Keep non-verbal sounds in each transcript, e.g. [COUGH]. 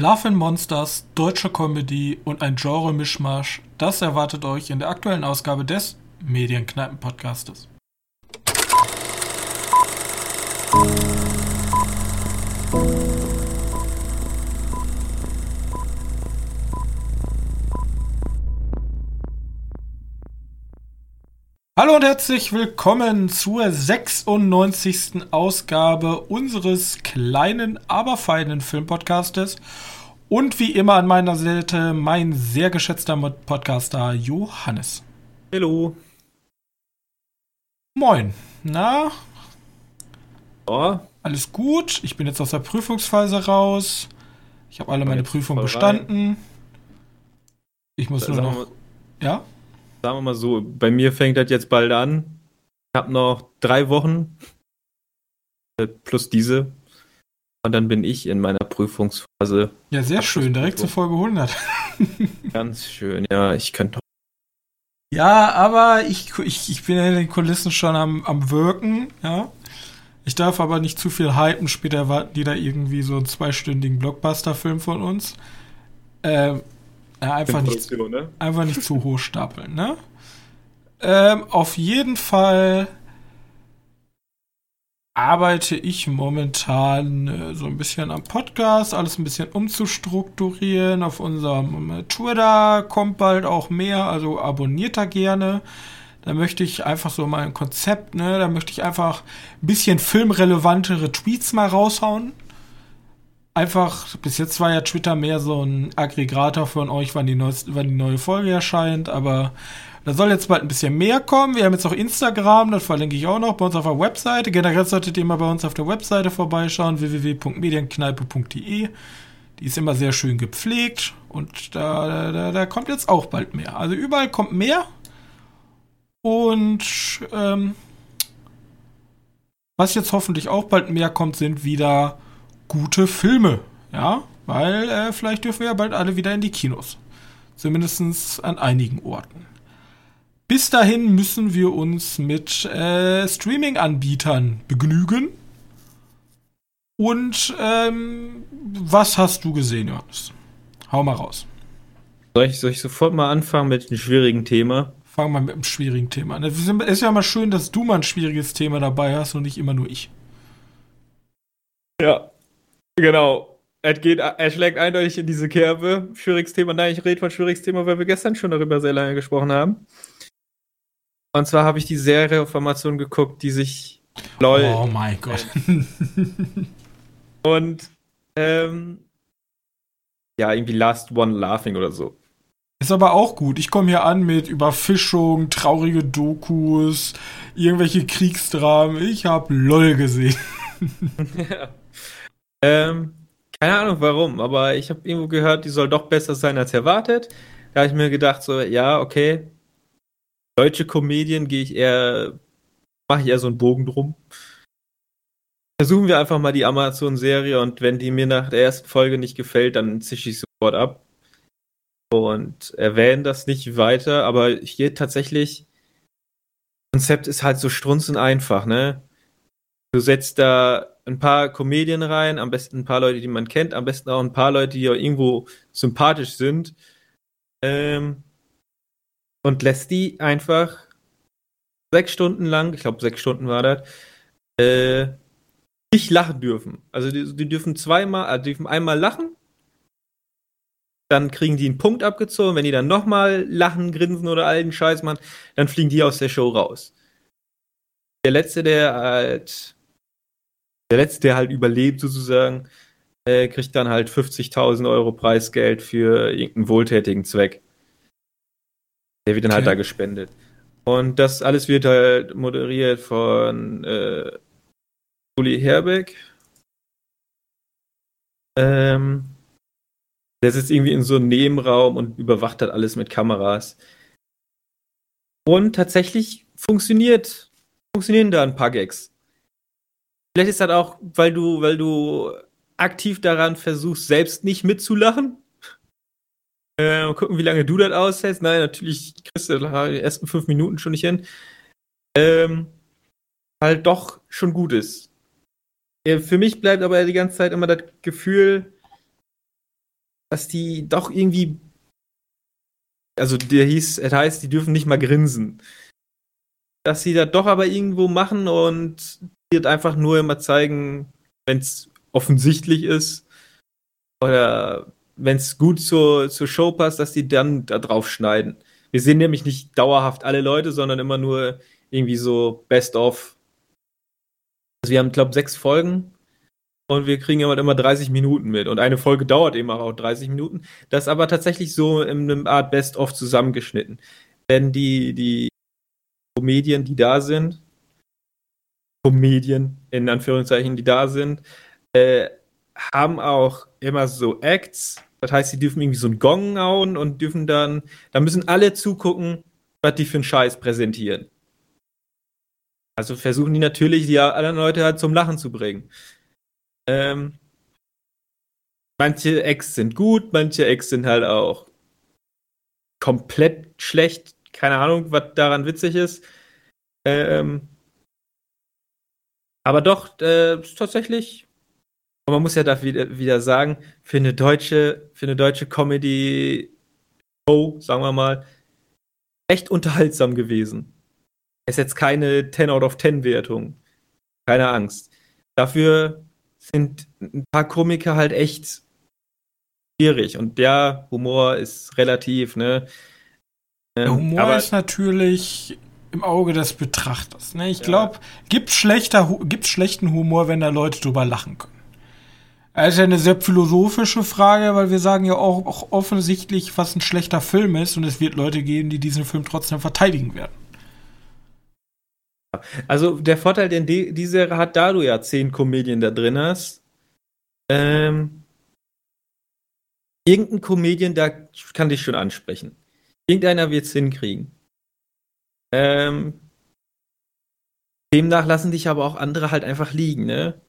Love and Monsters, deutsche Comedy und ein Genre-Mischmasch, das erwartet euch in der aktuellen Ausgabe des Medienkneipen-Podcastes. Hallo und herzlich willkommen zur 96. Ausgabe unseres kleinen, aber feinen Filmpodcastes. Und wie immer an meiner Seite mein sehr geschätzter Podcaster Johannes. Hallo. Moin. Na? Oh. Alles gut? Ich bin jetzt aus der Prüfungsphase raus. Ich habe alle meine Prüfungen bestanden. Ich muss nur noch. Ja? Sagen wir mal so, bei mir fängt das jetzt bald an. Ich habe noch drei Wochen äh, plus diese. Und dann bin ich in meiner Prüfungsphase. Ja, sehr schön, direkt zur Folge 100. [LAUGHS] Ganz schön, ja, ich könnte. Ja, aber ich, ich, ich bin in den Kulissen schon am, am Wirken, ja. Ich darf aber nicht zu viel hypen, später erwarten die da irgendwie so einen zweistündigen Blockbuster-Film von uns. Ähm, ja, einfach, nicht, ne? einfach nicht zu hoch stapeln, ne? Ähm, auf jeden Fall arbeite ich momentan äh, so ein bisschen am Podcast, alles ein bisschen umzustrukturieren. Auf unserem äh, Twitter kommt bald auch mehr, also abonniert da gerne. Da möchte ich einfach so mein Konzept, ne, da möchte ich einfach ein bisschen filmrelevantere Tweets mal raushauen einfach, bis jetzt war ja Twitter mehr so ein Aggregator von euch, wann die, neueste, wann die neue Folge erscheint, aber da soll jetzt bald ein bisschen mehr kommen. Wir haben jetzt auch Instagram, das verlinke ich auch noch bei uns auf der Webseite. Generell solltet ihr mal bei uns auf der Webseite vorbeischauen, www.medienkneipe.de. Die ist immer sehr schön gepflegt und da, da, da kommt jetzt auch bald mehr. Also überall kommt mehr. Und ähm, was jetzt hoffentlich auch bald mehr kommt, sind wieder gute Filme. Ja, weil äh, vielleicht dürfen wir ja bald alle wieder in die Kinos. Zumindest an einigen Orten. Bis dahin müssen wir uns mit äh, Streaming-Anbietern begnügen. Und ähm, was hast du gesehen, Johannes? Hau mal raus. Soll ich, soll ich sofort mal anfangen mit einem schwierigen Thema? Fangen wir mit einem schwierigen Thema an. Es ist ja mal schön, dass du mal ein schwieriges Thema dabei hast und nicht immer nur ich. Ja, Genau. Er, geht, er schlägt eindeutig in diese Kerbe. Schwieriges Thema. Nein, ich rede von schwieriges Thema, weil wir gestern schon darüber sehr lange gesprochen haben. Und zwar habe ich die Serie Amazon geguckt, die sich LOL. Oh mein Gott. Und ähm, ja, irgendwie Last One Laughing oder so. Ist aber auch gut. Ich komme hier an mit Überfischung, traurige Dokus, irgendwelche Kriegsdramen. Ich habe LOL gesehen. [LAUGHS] [LAUGHS] ja. Ähm, keine Ahnung warum, aber ich habe irgendwo gehört, die soll doch besser sein als erwartet. Da habe ich mir gedacht, so, ja, okay. Deutsche Komedien gehe ich eher, mache ich eher so einen Bogen drum. Versuchen wir einfach mal die Amazon-Serie und wenn die mir nach der ersten Folge nicht gefällt, dann zische ich sofort ab. Und erwähne das nicht weiter, aber hier tatsächlich, Konzept ist halt so strunzend einfach, ne? Du setzt da ein paar Comedien rein, am besten ein paar Leute, die man kennt, am besten auch ein paar Leute, die irgendwo sympathisch sind. Ähm, und lässt die einfach sechs Stunden lang, ich glaube sechs Stunden war das, äh, nicht lachen dürfen. Also die, die dürfen zweimal, also dürfen einmal lachen, dann kriegen die einen Punkt abgezogen, wenn die dann nochmal lachen, grinsen oder allen Scheiß machen, dann fliegen die aus der Show raus. Der letzte, der halt der Letzte, der halt überlebt sozusagen, äh, kriegt dann halt 50.000 Euro Preisgeld für irgendeinen wohltätigen Zweck. Der wird dann halt okay. halt da gespendet. Und das alles wird halt moderiert von äh, Uli Herbeck. Ähm, der sitzt irgendwie in so einem Nebenraum und überwacht halt alles mit Kameras. Und tatsächlich funktioniert, funktionieren da ein paar Gags. Vielleicht ist das auch, weil du, weil du aktiv daran versuchst, selbst nicht mitzulachen. Äh, gucken, wie lange du das aushältst. Nein, natürlich kriegst du die ersten fünf Minuten schon nicht hin. Ähm, halt doch schon gut ist. Ja, für mich bleibt aber die ganze Zeit immer das Gefühl, dass die doch irgendwie. Also der hieß, es heißt, die dürfen nicht mal grinsen. Dass sie das doch aber irgendwo machen und wird einfach nur immer zeigen, wenn es offensichtlich ist oder wenn es gut zur, zur Show passt, dass die dann da drauf schneiden. Wir sehen nämlich nicht dauerhaft alle Leute, sondern immer nur irgendwie so Best of. Also wir haben, glaube ich, sechs Folgen und wir kriegen immer, immer 30 Minuten mit. Und eine Folge dauert eben auch 30 Minuten. Das ist aber tatsächlich so in einem Art Best of zusammengeschnitten. Denn die, die Comedien, die da sind, Comedien in Anführungszeichen, die da sind, äh, haben auch immer so Acts. Das heißt, sie dürfen irgendwie so einen Gong hauen und dürfen dann, da müssen alle zugucken, was die für einen Scheiß präsentieren. Also versuchen die natürlich, die anderen Leute halt zum Lachen zu bringen. Ähm, manche Acts sind gut, manche Acts sind halt auch komplett schlecht. Keine Ahnung, was daran witzig ist. Ähm, aber doch, äh, tatsächlich und man muss ja da wieder, wieder sagen, für eine deutsche, für eine deutsche Comedy-Show, sagen wir mal, echt unterhaltsam gewesen. Es ist jetzt keine 10 out of 10 Wertung. Keine Angst. Dafür sind ein paar Komiker halt echt schwierig. Und der Humor ist relativ, ne? Der Humor Aber ist natürlich im Auge des Betrachters. Ne? Ich ja. glaube, gibt schlechter, gibt's schlechten Humor, wenn da Leute drüber lachen können. Das ist ja eine sehr philosophische Frage, weil wir sagen ja auch, auch, offensichtlich, was ein schlechter Film ist und es wird Leute geben, die diesen Film trotzdem verteidigen werden. Also der Vorteil, den die, die Serie hat, da du ja zehn Komödien da drin hast, ähm, irgendein Comedian, da kann dich schon ansprechen. Irgendeiner wird es hinkriegen. Ähm, demnach lassen dich aber auch andere halt einfach liegen, ne?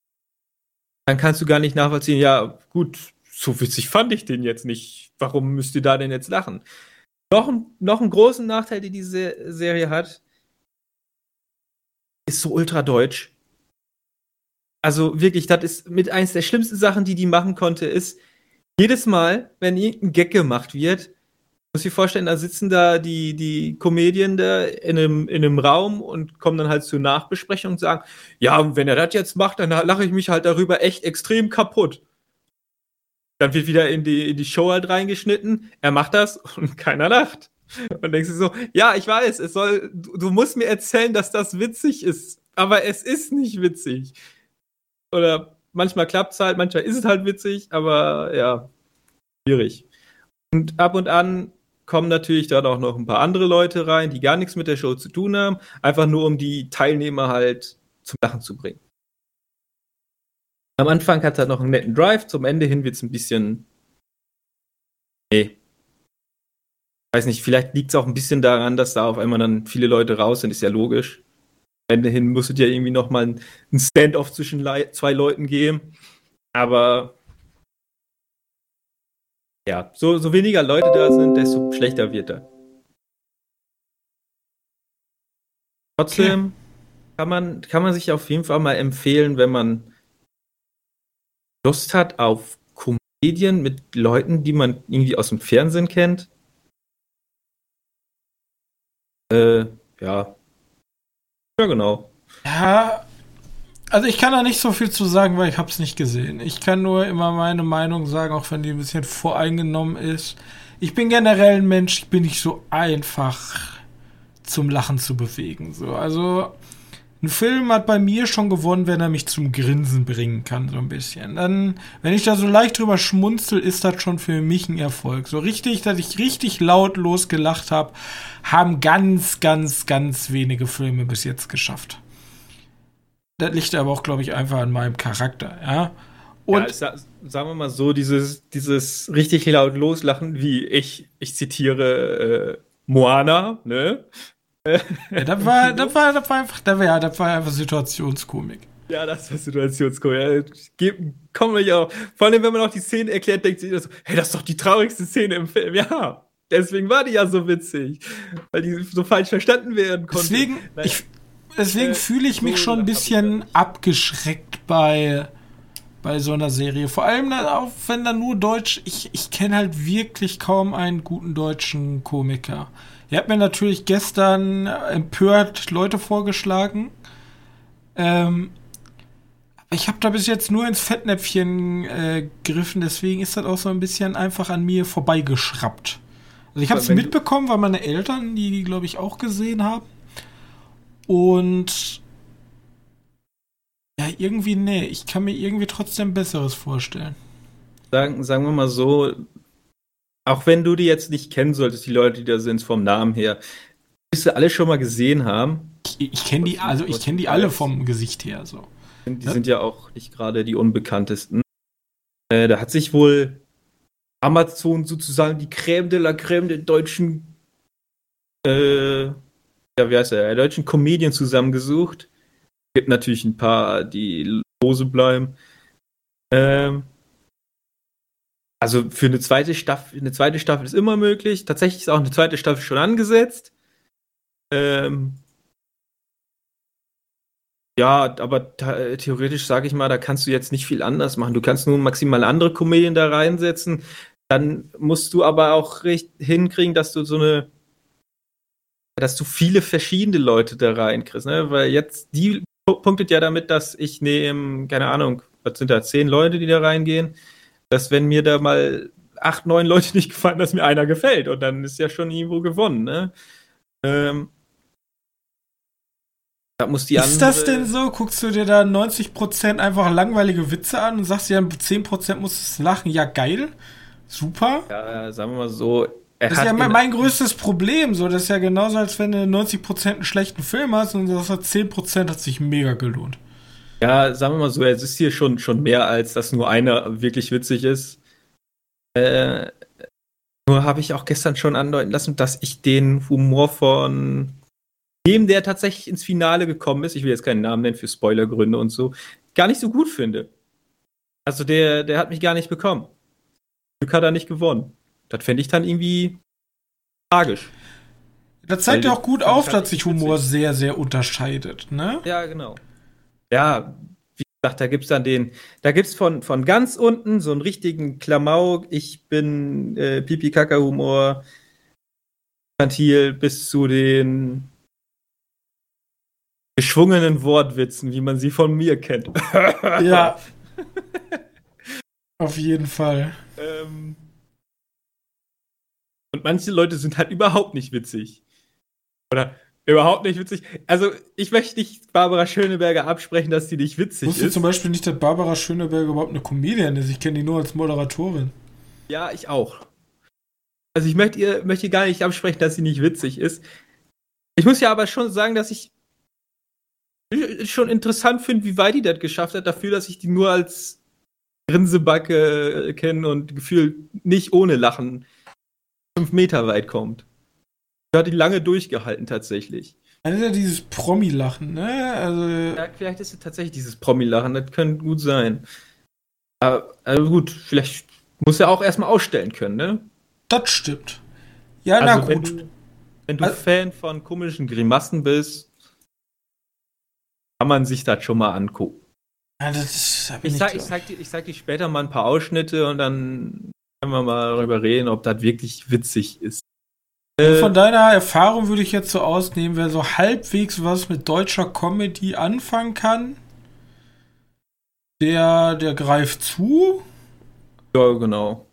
dann kannst du gar nicht nachvollziehen, ja, gut, so witzig fand ich den jetzt nicht. Warum müsst ihr da denn jetzt lachen? Noch, ein, noch einen großen Nachteil, den diese Serie hat, ist so ultra deutsch. Also wirklich, das ist mit eins der schlimmsten Sachen, die die machen konnte, ist, jedes Mal, wenn irgendein Gag gemacht wird, muss ich vorstellen, da sitzen da die, die Comedien da in einem, in einem Raum und kommen dann halt zur Nachbesprechung und sagen, ja, wenn er das jetzt macht, dann lache ich mich halt darüber echt extrem kaputt. Dann wird wieder in die, in die Show halt reingeschnitten, er macht das [LAUGHS] und keiner lacht. Und denkst du so, ja, ich weiß, es soll, du, du musst mir erzählen, dass das witzig ist, aber es ist nicht witzig. Oder manchmal klappt es halt, manchmal ist es halt witzig, aber ja, schwierig. Und ab und an kommen natürlich dann auch noch ein paar andere Leute rein, die gar nichts mit der Show zu tun haben, einfach nur um die Teilnehmer halt zum Lachen zu bringen. Am Anfang hat er noch einen netten Drive, zum Ende hin wird es ein bisschen. Nee. Weiß nicht, vielleicht liegt es auch ein bisschen daran, dass da auf einmal dann viele Leute raus sind, ist ja logisch. Am Ende hin muss es ja irgendwie nochmal ein Stand-off zwischen zwei Leuten geben. Aber ja, so, so weniger Leute da sind, desto schlechter wird er. Trotzdem okay. kann, man, kann man sich auf jeden Fall mal empfehlen, wenn man Lust hat auf Komödien mit Leuten, die man irgendwie aus dem Fernsehen kennt. Äh, ja. Ja, genau. Ja, also ich kann da nicht so viel zu sagen, weil ich habe es nicht gesehen. Ich kann nur immer meine Meinung sagen, auch wenn die ein bisschen voreingenommen ist. Ich bin generell ein Mensch, ich bin nicht so einfach zum Lachen zu bewegen. So, also ein Film hat bei mir schon gewonnen, wenn er mich zum Grinsen bringen kann, so ein bisschen. Dann, wenn ich da so leicht drüber schmunzel, ist das schon für mich ein Erfolg. So richtig, dass ich richtig lautlos gelacht habe, haben ganz, ganz, ganz wenige Filme bis jetzt geschafft. Das liegt aber auch, glaube ich, einfach an meinem Charakter, ja. Und ja, sa sagen wir mal so, dieses, dieses richtig laut loslachen, wie ich, ich zitiere äh, Moana, ne? [LAUGHS] Ja, das war, das war, das war einfach, das war, ja, das war einfach Situationskomik. Ja, das war Situationskomik. Ja, komme ich auch. Vor allem, wenn man auch die Szene erklärt, denkt sich so, hey, das ist doch die traurigste Szene im Film. Ja, deswegen war die ja so witzig. Weil die so falsch verstanden werden konnte. Deswegen, ich, deswegen äh, fühle ich mich schon ein bisschen abgeschreckt bei bei so einer Serie. Vor allem dann auch, wenn da nur Deutsch. Ich, ich kenne halt wirklich kaum einen guten deutschen Komiker. Ihr habt mir natürlich gestern empört Leute vorgeschlagen. Ähm, ich habe da bis jetzt nur ins Fettnäpfchen äh, gegriffen, deswegen ist das auch so ein bisschen einfach an mir vorbeigeschraubt. Also ich habe es mitbekommen, weil meine Eltern die, die glaube ich, auch gesehen haben. Und ja, irgendwie, nee, ich kann mir irgendwie trotzdem Besseres vorstellen. Sagen, sagen wir mal so, auch wenn du die jetzt nicht kennen solltest, die Leute, die da sind, vom Namen her, wirst du alle schon mal gesehen haben. Ich, ich kenne die, also ich kenne die alle vom Gesicht her, so. Die ja? sind ja auch nicht gerade die unbekanntesten. Äh, da hat sich wohl Amazon sozusagen die Crème de la Crème der deutschen, äh, wie heißt er, deutschen Comedian zusammengesucht gibt natürlich ein paar, die lose bleiben. Ähm, also für eine zweite Staffel, eine zweite Staffel ist immer möglich. Tatsächlich ist auch eine zweite Staffel schon angesetzt. Ähm, ja, aber theoretisch sage ich mal, da kannst du jetzt nicht viel anders machen. Du kannst nur maximal andere Komedien da reinsetzen. Dann musst du aber auch hinkriegen, dass du so eine, dass du viele verschiedene Leute da reinkriegst, ne? Weil jetzt die punktet ja damit, dass ich nehme, keine Ahnung, was sind da, zehn Leute, die da reingehen, dass wenn mir da mal acht, neun Leute [LAUGHS] nicht gefallen, dass mir einer gefällt und dann ist ja schon irgendwo gewonnen, ne? Ähm, da muss die ist das denn so? Guckst du dir da 90% einfach langweilige Witze an und sagst dir dann 10% musst du lachen? Ja, geil. Super. Ja, sagen wir mal so, das ist ja mein, mein größtes Problem. So, das ist ja genauso, als wenn du 90% einen schlechten Film hast und das hat 10% hat sich mega gelohnt. Ja, sagen wir mal so, es ist hier schon, schon mehr, als dass nur einer wirklich witzig ist. Äh, nur habe ich auch gestern schon andeuten lassen, dass ich den Humor von dem, der tatsächlich ins Finale gekommen ist, ich will jetzt keinen Namen nennen für Spoilergründe und so, gar nicht so gut finde. Also der, der hat mich gar nicht bekommen. Glück hat er nicht gewonnen. Das fände ich dann irgendwie tragisch. Das zeigt ja auch gut auf, dass sich Humor witzig. sehr, sehr unterscheidet, ne? Ja, genau. Ja, wie gesagt, da gibt es dann den, da gibt es von, von ganz unten so einen richtigen Klamauk, ich bin äh, Pipi-Kaka-Humor, infantil, bis zu den geschwungenen Wortwitzen, wie man sie von mir kennt. ja. [LAUGHS] Auf jeden Fall. Ähm, und manche Leute sind halt überhaupt nicht witzig. Oder überhaupt nicht witzig. Also, ich möchte nicht Barbara Schöneberger absprechen, dass sie nicht witzig Wusste ist. zum Beispiel nicht, dass Barbara Schöneberger überhaupt eine Comedian ist. Ich kenne die nur als Moderatorin. Ja, ich auch. Also, ich möchte ihr möchte gar nicht absprechen, dass sie nicht witzig ist. Ich muss ja aber schon sagen, dass ich schon interessant finde, wie weit die das geschafft hat, dafür, dass ich die nur als Grinsebacke kenne und gefühlt nicht ohne Lachen fünf Meter weit kommt. Da hat die lange durchgehalten tatsächlich. Das ist ja dieses Promi-Lachen, ne? Also ja, vielleicht ist es tatsächlich dieses Promi-Lachen, das könnte gut sein. Aber also gut, vielleicht muss er auch erstmal ausstellen können, ne? Das stimmt. Ja, also na wenn gut. Du, wenn du also, Fan von komischen Grimassen bist, kann man sich das schon mal angucken. Ja, das ich, sag, ich, sag dir, ich sag dir später mal ein paar Ausschnitte und dann können wir mal darüber reden, ob das wirklich witzig ist. Von deiner Erfahrung würde ich jetzt so ausnehmen, wer so halbwegs was mit deutscher Comedy anfangen kann, der, der greift zu. Ja, genau.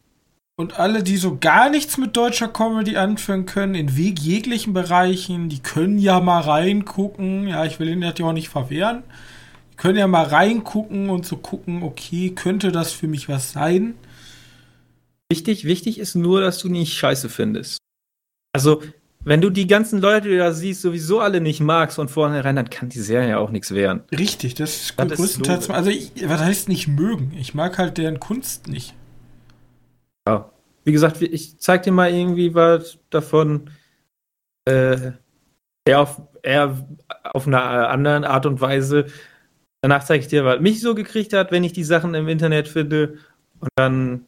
Und alle, die so gar nichts mit deutscher Comedy anfangen können, in jeglichen Bereichen, die können ja mal reingucken. Ja, ich will ihnen das ja auch nicht verwehren. Die können ja mal reingucken und so gucken, okay, könnte das für mich was sein? Wichtig, wichtig ist nur, dass du nicht scheiße findest. Also, wenn du die ganzen Leute, die du da siehst, sowieso alle nicht magst von vornherein, dann kann die Serie ja auch nichts werden. Richtig, das ist das größtenteils. Ist also, ich, was heißt nicht mögen? Ich mag halt deren Kunst nicht. Ja. Wie gesagt, ich zeig dir mal irgendwie was davon. Äh, eher auf, eher auf einer anderen Art und Weise. Danach zeige ich dir, was mich so gekriegt hat, wenn ich die Sachen im Internet finde. Und dann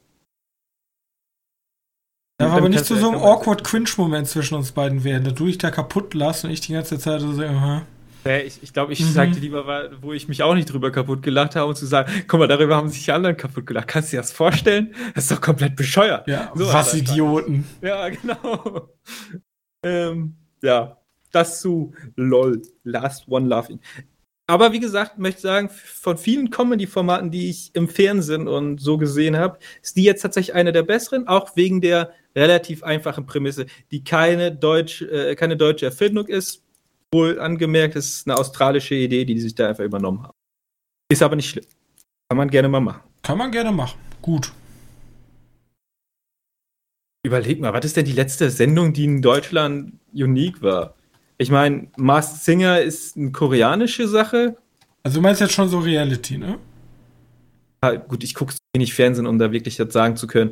Darf aber nicht zu so einem awkward Cringe-Moment zwischen uns beiden werden, da du dich da kaputt lassen und ich die ganze Zeit so, aha. Ich, ich glaube, ich mhm. sagte lieber, wo ich mich auch nicht drüber kaputt gelacht habe, um zu sagen, guck mal, darüber haben sich die anderen kaputt gelacht. Kannst du dir das vorstellen? Das ist doch komplett bescheuert. Ja, so was Idioten. Ja, genau. ähm, ja, das zu LOL, Last One Laughing. Aber wie gesagt, möchte sagen, von vielen Comedy-Formaten, die ich im Fernsehen und so gesehen habe, ist die jetzt tatsächlich eine der besseren, auch wegen der relativ einfachen Prämisse, die keine, Deutsch, äh, keine deutsche Erfindung ist. Wohl angemerkt, es ist eine australische Idee, die, die sich da einfach übernommen haben. Ist aber nicht schlimm. Kann man gerne mal machen. Kann man gerne machen. Gut. Überleg mal, was ist denn die letzte Sendung, die in Deutschland unique war? Ich meine, Masked Singer ist eine koreanische Sache. Also du meinst jetzt schon so Reality, ne? Ja, gut, ich gucke wenig Fernsehen, um da wirklich jetzt sagen zu können.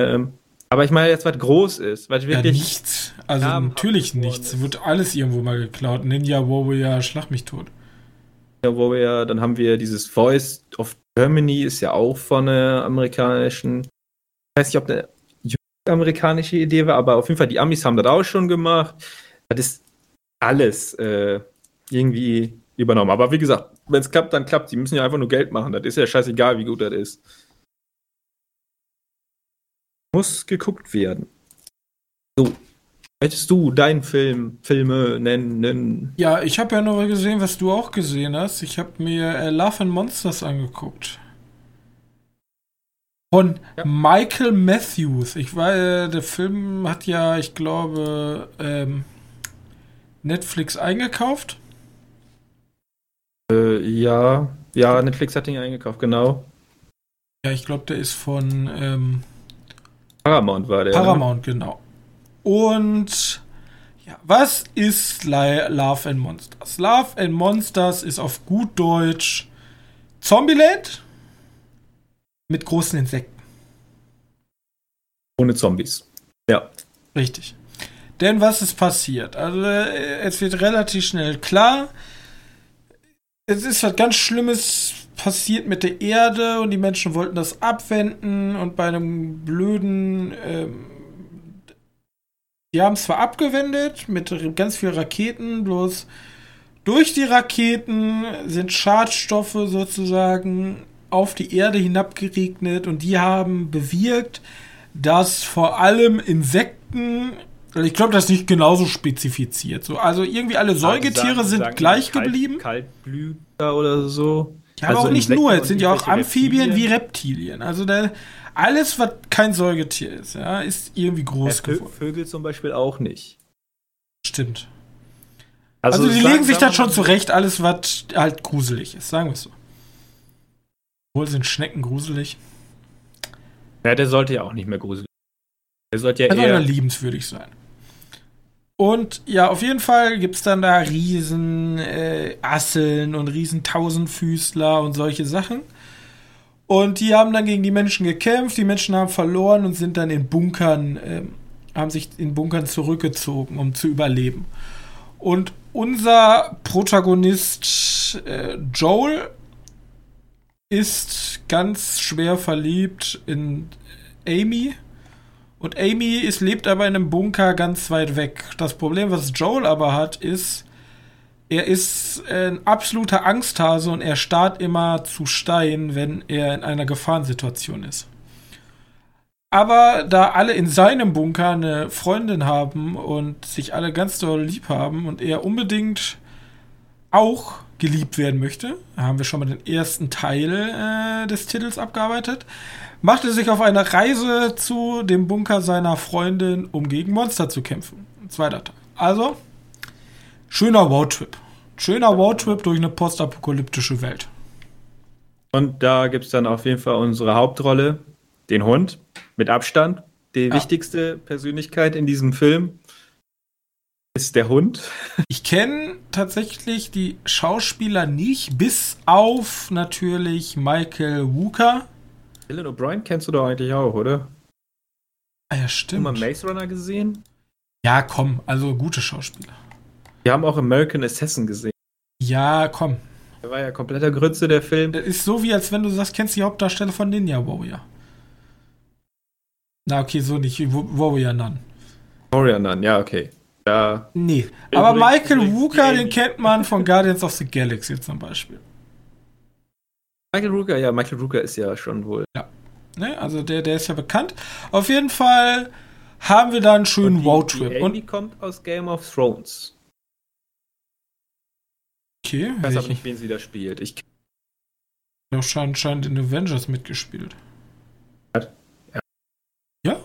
Ähm, aber ich meine jetzt, was groß ist, was wirklich. Ja, nichts. Also natürlich nichts. Ist. Wird alles irgendwo mal geklaut. Ninja Warrior, schlag mich tot. Ninja Warrior, dann haben wir dieses Voice of Germany, ist ja auch von einer amerikanischen. Ich weiß nicht, ob eine amerikanische Idee war, aber auf jeden Fall, die Amis haben das auch schon gemacht. Das ist alles äh, irgendwie übernommen. Aber wie gesagt, wenn es klappt, dann klappt. Die müssen ja einfach nur Geld machen. Das ist ja scheißegal, wie gut das ist. Muss geguckt werden. So. Möchtest du deinen Film, Filme nennen? Ja, ich habe ja nur gesehen, was du auch gesehen hast. Ich habe mir äh, Love and Monsters angeguckt. Von ja. Michael Matthews. Ich war, äh, der Film hat ja, ich glaube, ähm, Netflix eingekauft? Äh, ja, ja, Netflix hat ihn eingekauft, genau. Ja, ich glaube, der ist von ähm, Paramount war der. Ne? Paramount, ne? genau. Und ja, was ist Love and Monsters? Love and Monsters ist auf gut Deutsch Zombieland mit großen Insekten. Ohne Zombies. Ja. Richtig. Denn was ist passiert? Also äh, es wird relativ schnell klar, es ist was ganz Schlimmes passiert mit der Erde und die Menschen wollten das abwenden und bei einem blöden, ähm, die haben es zwar abgewendet mit ganz vielen Raketen, bloß durch die Raketen sind Schadstoffe sozusagen auf die Erde hinabgeregnet und die haben bewirkt, dass vor allem Insekten ich glaube, das ist nicht genauso spezifiziert. So, also irgendwie alle Säugetiere sagen, sind sagen gleich Kalt, geblieben. Kaltblüter oder so. Ja, also aber auch nicht nur. Es sind ja auch Amphibien Reptilien. wie Reptilien. Also der, alles, was kein Säugetier ist, ja, ist irgendwie groß ja, geworden. Vögel zum Beispiel auch nicht. Stimmt. Also, also die legen sich das schon zurecht, alles, was halt gruselig ist, sagen wir es so. Obwohl sind Schnecken gruselig. Ja, der sollte ja auch nicht mehr gruselig der sollte ja eher liebenswürdig sein. Und ja, auf jeden Fall gibt es dann da riesen äh, Asseln und riesen Tausendfüßler und solche Sachen. Und die haben dann gegen die Menschen gekämpft, die Menschen haben verloren und sind dann in Bunkern, äh, haben sich in Bunkern zurückgezogen, um zu überleben. Und unser Protagonist äh, Joel ist ganz schwer verliebt in Amy und Amy ist, lebt aber in einem Bunker ganz weit weg. Das Problem, was Joel aber hat, ist, er ist ein absoluter Angsthase und er starrt immer zu Stein, wenn er in einer Gefahrensituation ist. Aber da alle in seinem Bunker eine Freundin haben und sich alle ganz doll lieb haben und er unbedingt auch geliebt werden möchte, haben wir schon mal den ersten Teil äh, des Titels abgearbeitet, machte sich auf eine Reise zu dem Bunker seiner Freundin, um gegen Monster zu kämpfen. Zweiter Teil. Also, schöner Roadtrip. Schöner Roadtrip durch eine postapokalyptische Welt. Und da gibt es dann auf jeden Fall unsere Hauptrolle, den Hund, mit Abstand. Die ja. wichtigste Persönlichkeit in diesem Film ist der Hund. [LAUGHS] Ich kenne tatsächlich die Schauspieler nicht, bis auf natürlich Michael Wooker. Dylan O'Brien kennst du doch eigentlich auch, oder? Ah ja, stimmt. Hast du mal Maze Runner gesehen? Ja, komm, also gute Schauspieler. Wir haben auch American Assassin gesehen. Ja, komm. Der war ja kompletter Grütze, der Film. Das ist so, wie als wenn du sagst, kennst du die Hauptdarsteller von Ninja Warrior. Na, okay, so nicht. Warrior Nun. Warrior Nun, ja, okay. Ja. Nee. Aber Michael Wooker, den kennt man von Guardians of the Galaxy zum Beispiel. Michael Rooker, ja, Michael Rooker ist ja schon wohl. Ja. Ne, also der, der ist ja bekannt. Auf jeden Fall haben wir da einen schönen Roadtrip. Und die kommt aus Game of Thrones. Okay. Ich weiß auch nicht, wen sie da spielt. Ich ja, scheint, scheint in Avengers mitgespielt. Ja. Ja?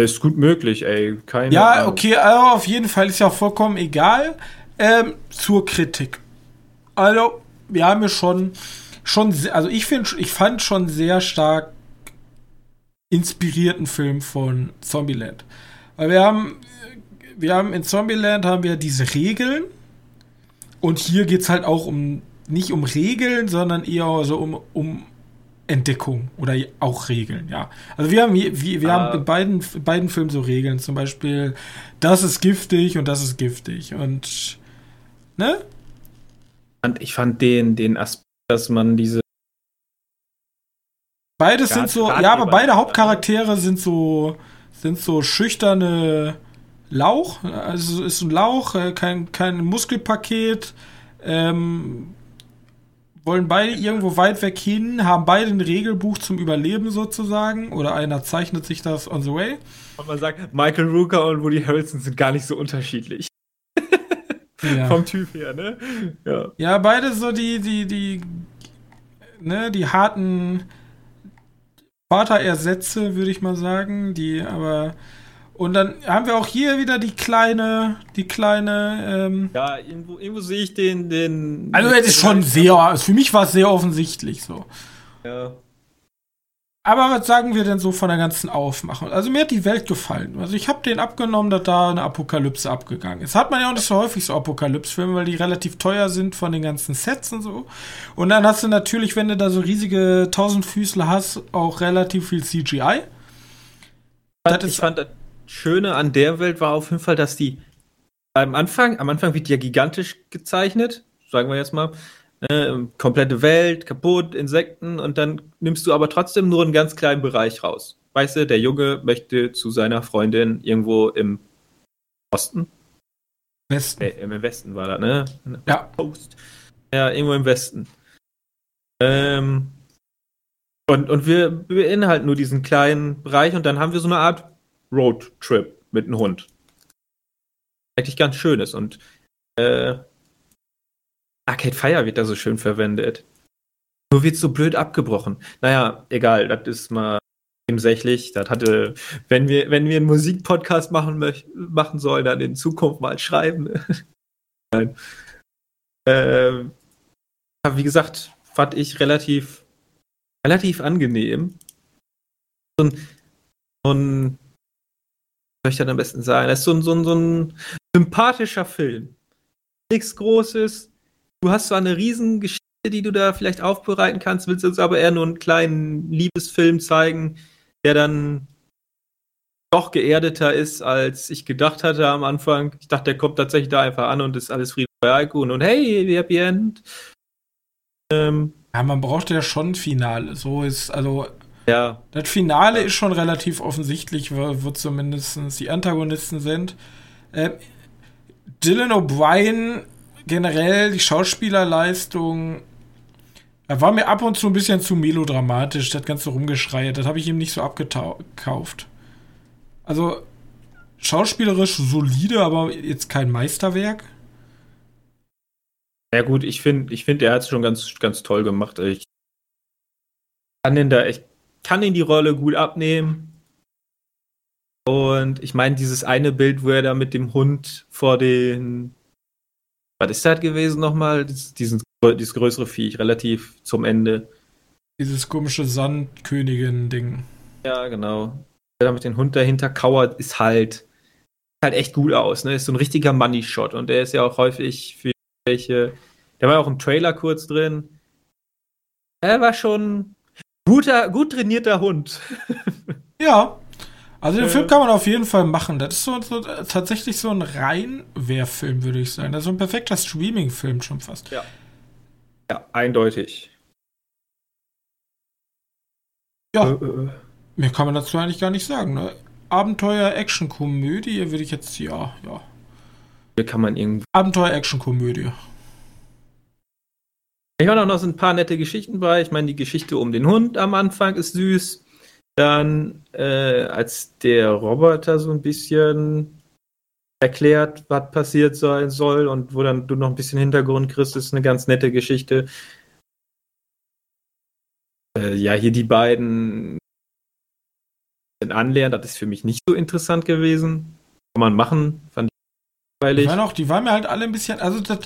Ist gut möglich, ey. Keine ja, Ahnung. okay, aber auf jeden Fall ist ja vollkommen egal. Ähm, zur Kritik. Also, wir haben ja schon, schon also ich finde, ich fand schon sehr stark inspirierten Film von Zombieland. Weil wir haben, wir haben in Zombieland haben wir diese Regeln und hier geht es halt auch um, nicht um Regeln, sondern eher so um, um Entdeckung oder auch Regeln, ja. Also wir haben, wir, wir ah. haben in beiden, in beiden Filmen so Regeln, zum Beispiel, das ist giftig und das ist giftig und, ne? Ich fand den, den Aspekt, dass man diese Beides sind so, ja, aber beide Hauptcharaktere sind so, sind so schüchterne Lauch. Also ist ein Lauch, äh, kein, kein Muskelpaket. Ähm, wollen beide irgendwo weit weg hin, haben beide ein Regelbuch zum Überleben sozusagen. Oder einer zeichnet sich das on the way. Und man sagt, Michael Rooker und Woody Harrelson sind gar nicht so unterschiedlich. Ja. Vom Typ her, ne? Ja. ja, beide so die, die, die, ne, die harten Vaterersätze, würde ich mal sagen, die aber und dann haben wir auch hier wieder die kleine, die kleine. Ähm ja, irgendwo, irgendwo sehe ich den, den. Also es ist schon sehr, für mich war es sehr offensichtlich so. Ja. Aber was sagen wir denn so von der ganzen Aufmachung? Also mir hat die Welt gefallen. Also ich habe den abgenommen, dass da eine Apokalypse abgegangen ist. Hat man ja auch nicht so häufig so Apokalypse-Filme, weil die relativ teuer sind von den ganzen Sets und so. Und dann hast du natürlich, wenn du da so riesige Tausendfüßler hast, auch relativ viel CGI. Das ich fand, das Schöne an der Welt war auf jeden Fall, dass die am Anfang, am Anfang wird die ja gigantisch gezeichnet, sagen wir jetzt mal, äh, komplette Welt, kaputt, Insekten und dann nimmst du aber trotzdem nur einen ganz kleinen Bereich raus. Weißt du, der Junge möchte zu seiner Freundin irgendwo im Osten? Westen. Äh, Im Westen war das, ne? Ja. Post. Ja, irgendwo im Westen. Ähm, und, und wir beinhalten nur diesen kleinen Bereich und dann haben wir so eine Art Roadtrip mit einem Hund. Eigentlich ganz schön ist und äh, Arcade Fire wird da so schön verwendet. Nur wird so blöd abgebrochen. Naja, egal, das ist mal nebensächlich. Das hatte, wenn wir, wenn wir einen Musikpodcast machen, machen sollen, dann in Zukunft mal schreiben. [LAUGHS] Nein. Ähm, wie gesagt, fand ich relativ, relativ angenehm. So ein, so ein soll ich dann am besten sagen? Das ist so ein, so ein, so ein sympathischer Film. Nichts Großes, du hast zwar eine Riesengeschichte, die du da vielleicht aufbereiten kannst, willst uns aber eher nur einen kleinen Liebesfilm zeigen, der dann doch geerdeter ist, als ich gedacht hatte am Anfang. Ich dachte, der kommt tatsächlich da einfach an und ist alles Friede bei Alkohol und hey, Happy End. Ähm, ja, man braucht ja schon ein Finale. So ist, also. Ja. Das Finale ist schon relativ offensichtlich, wo, zumindest die Antagonisten sind. Äh, Dylan O'Brien generell die Schauspielerleistung er war mir ab und zu ein bisschen zu melodramatisch, das ganze Rumgeschrei. Das habe ich ihm nicht so abgekauft. Also, schauspielerisch solide, aber jetzt kein Meisterwerk. Ja, gut, ich finde, ich find, er hat es schon ganz, ganz toll gemacht. Ich kann ihn da, ich kann ihn die Rolle gut abnehmen. Und ich meine, dieses eine Bild, wo er da mit dem Hund vor den was ist das gewesen nochmal? Diesen, dieses größere Viech, relativ zum Ende. Dieses komische Sandkönigin-Ding. Ja, genau. Der da mit dem Hund dahinter kauert, ist halt, halt echt gut aus. Ne? Ist so ein richtiger Money-Shot. Und der ist ja auch häufig für welche. Der war auch im Trailer kurz drin. Er war schon guter, gut trainierter Hund. [LAUGHS] ja, also den äh, Film kann man auf jeden Fall machen. Das ist so, so tatsächlich so ein Reinwehrfilm, würde ich sagen. Das ist so ein perfekter Streaming-Film schon fast. Ja. Ja, eindeutig. Ja. Äh, äh. Mehr kann man dazu eigentlich gar nicht sagen. Ne? Abenteuer-Action-Komödie, würde ich jetzt, ja, ja. Hier kann man irgendwie. Abenteuer-Action-Komödie. Ich habe noch so ein paar nette Geschichten bei. Ich meine, die Geschichte um den Hund am Anfang ist süß. Dann, äh, als der Roboter so ein bisschen erklärt, was passiert sein soll und wo dann du noch ein bisschen Hintergrund kriegst, ist eine ganz nette Geschichte. Äh, ja, hier die beiden anlernen, das ist für mich nicht so interessant gewesen. Kann man machen, fand ich. Waren auch, die waren mir halt alle ein bisschen, also das,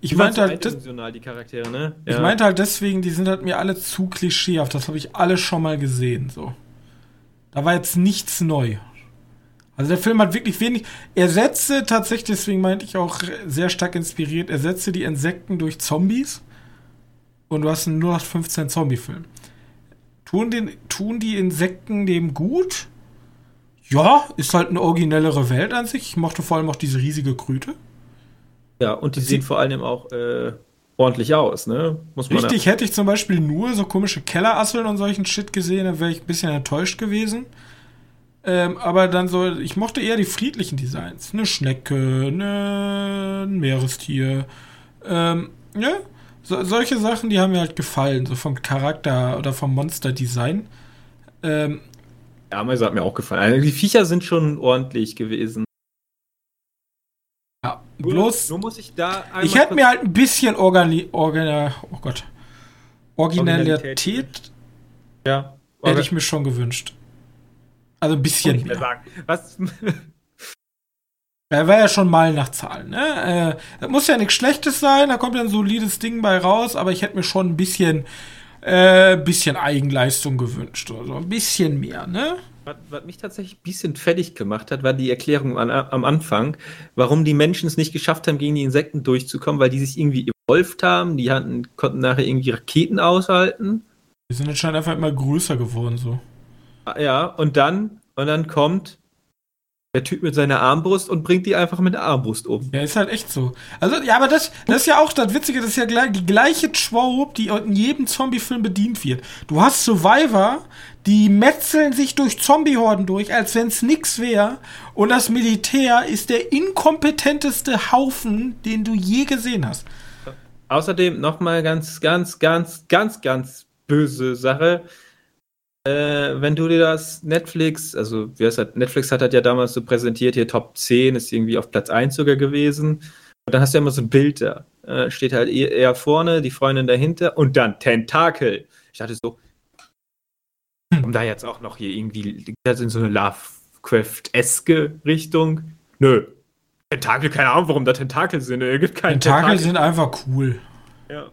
ich die meinte halt, das, die Charaktere, ne? Ja. Ich meinte halt deswegen, die sind halt mir alle zu klischeehaft. Das habe ich alle schon mal gesehen, so. Da war jetzt nichts neu. Also der Film hat wirklich wenig. Er setze tatsächlich, deswegen meinte ich auch sehr stark inspiriert, er setze die Insekten durch Zombies. Und du hast einen 0815 Zombie-Film. Tun, den, tun die Insekten dem gut? Ja, ist halt eine originellere Welt an sich. Ich mochte vor allem auch diese riesige Kröte. Ja, und die sehen vor allem auch äh, ordentlich aus, ne? Muss man Richtig, hätte ich zum Beispiel nur so komische Kellerasseln und solchen Shit gesehen, dann wäre ich ein bisschen enttäuscht gewesen. Ähm, aber dann so, ich mochte eher die friedlichen Designs. Eine Schnecke, eine, ein Meerestier. Ähm, ja, so, solche Sachen, die haben mir halt gefallen, so vom Charakter oder vom Monster-Design. Ähm, ja, Ameise hat mir auch gefallen. Also die Viecher sind schon ordentlich gewesen. Ja, bloß. Nur muss ich da. Ich hätte mir halt ein bisschen Organi Organ oh Gott. Originalität. Ja. Hätte ich mir schon gewünscht. Also ein bisschen. Mehr. Sagen. Was? Er war ja schon mal nach Zahlen. Ne? Äh, das muss ja nichts Schlechtes sein, da kommt ja ein solides Ding bei raus, aber ich hätte mir schon ein bisschen, äh, bisschen Eigenleistung gewünscht. Also ein bisschen mehr, ne? Was, was mich tatsächlich ein bisschen fertig gemacht hat, war die Erklärung an, am Anfang, warum die Menschen es nicht geschafft haben, gegen die Insekten durchzukommen, weil die sich irgendwie evolved haben, die hatten, konnten nachher irgendwie Raketen aushalten. Die sind anscheinend einfach immer größer geworden, so. Ja, und dann, und dann kommt der Typ mit seiner Armbrust und bringt die einfach mit der Armbrust um. Ja, ist halt echt so. Also, ja, aber das, das ist ja auch das Witzige, das ist ja die gleiche Trope, die in jedem Zombie-Film bedient wird. Du hast Survivor, die metzeln sich durch Zombie-Horden durch, als wenn es nix wäre. Und das Militär ist der inkompetenteste Haufen, den du je gesehen hast. Außerdem nochmal ganz, ganz, ganz, ganz, ganz böse Sache äh, wenn du dir das Netflix, also wie heißt das, Netflix hat das ja damals so präsentiert, hier Top 10 ist irgendwie auf Platz 1 sogar gewesen. Und dann hast du ja immer so ein Bild da. Äh, steht halt eher vorne, die Freundin dahinter und dann Tentakel. Ich dachte so, um da jetzt auch noch hier irgendwie das in so eine Lovecraft-eske Richtung. Nö. Tentakel, keine Ahnung, warum da Tentakel sind. Es gibt keinen Tentakel. Tentakel sind einfach cool. Ja.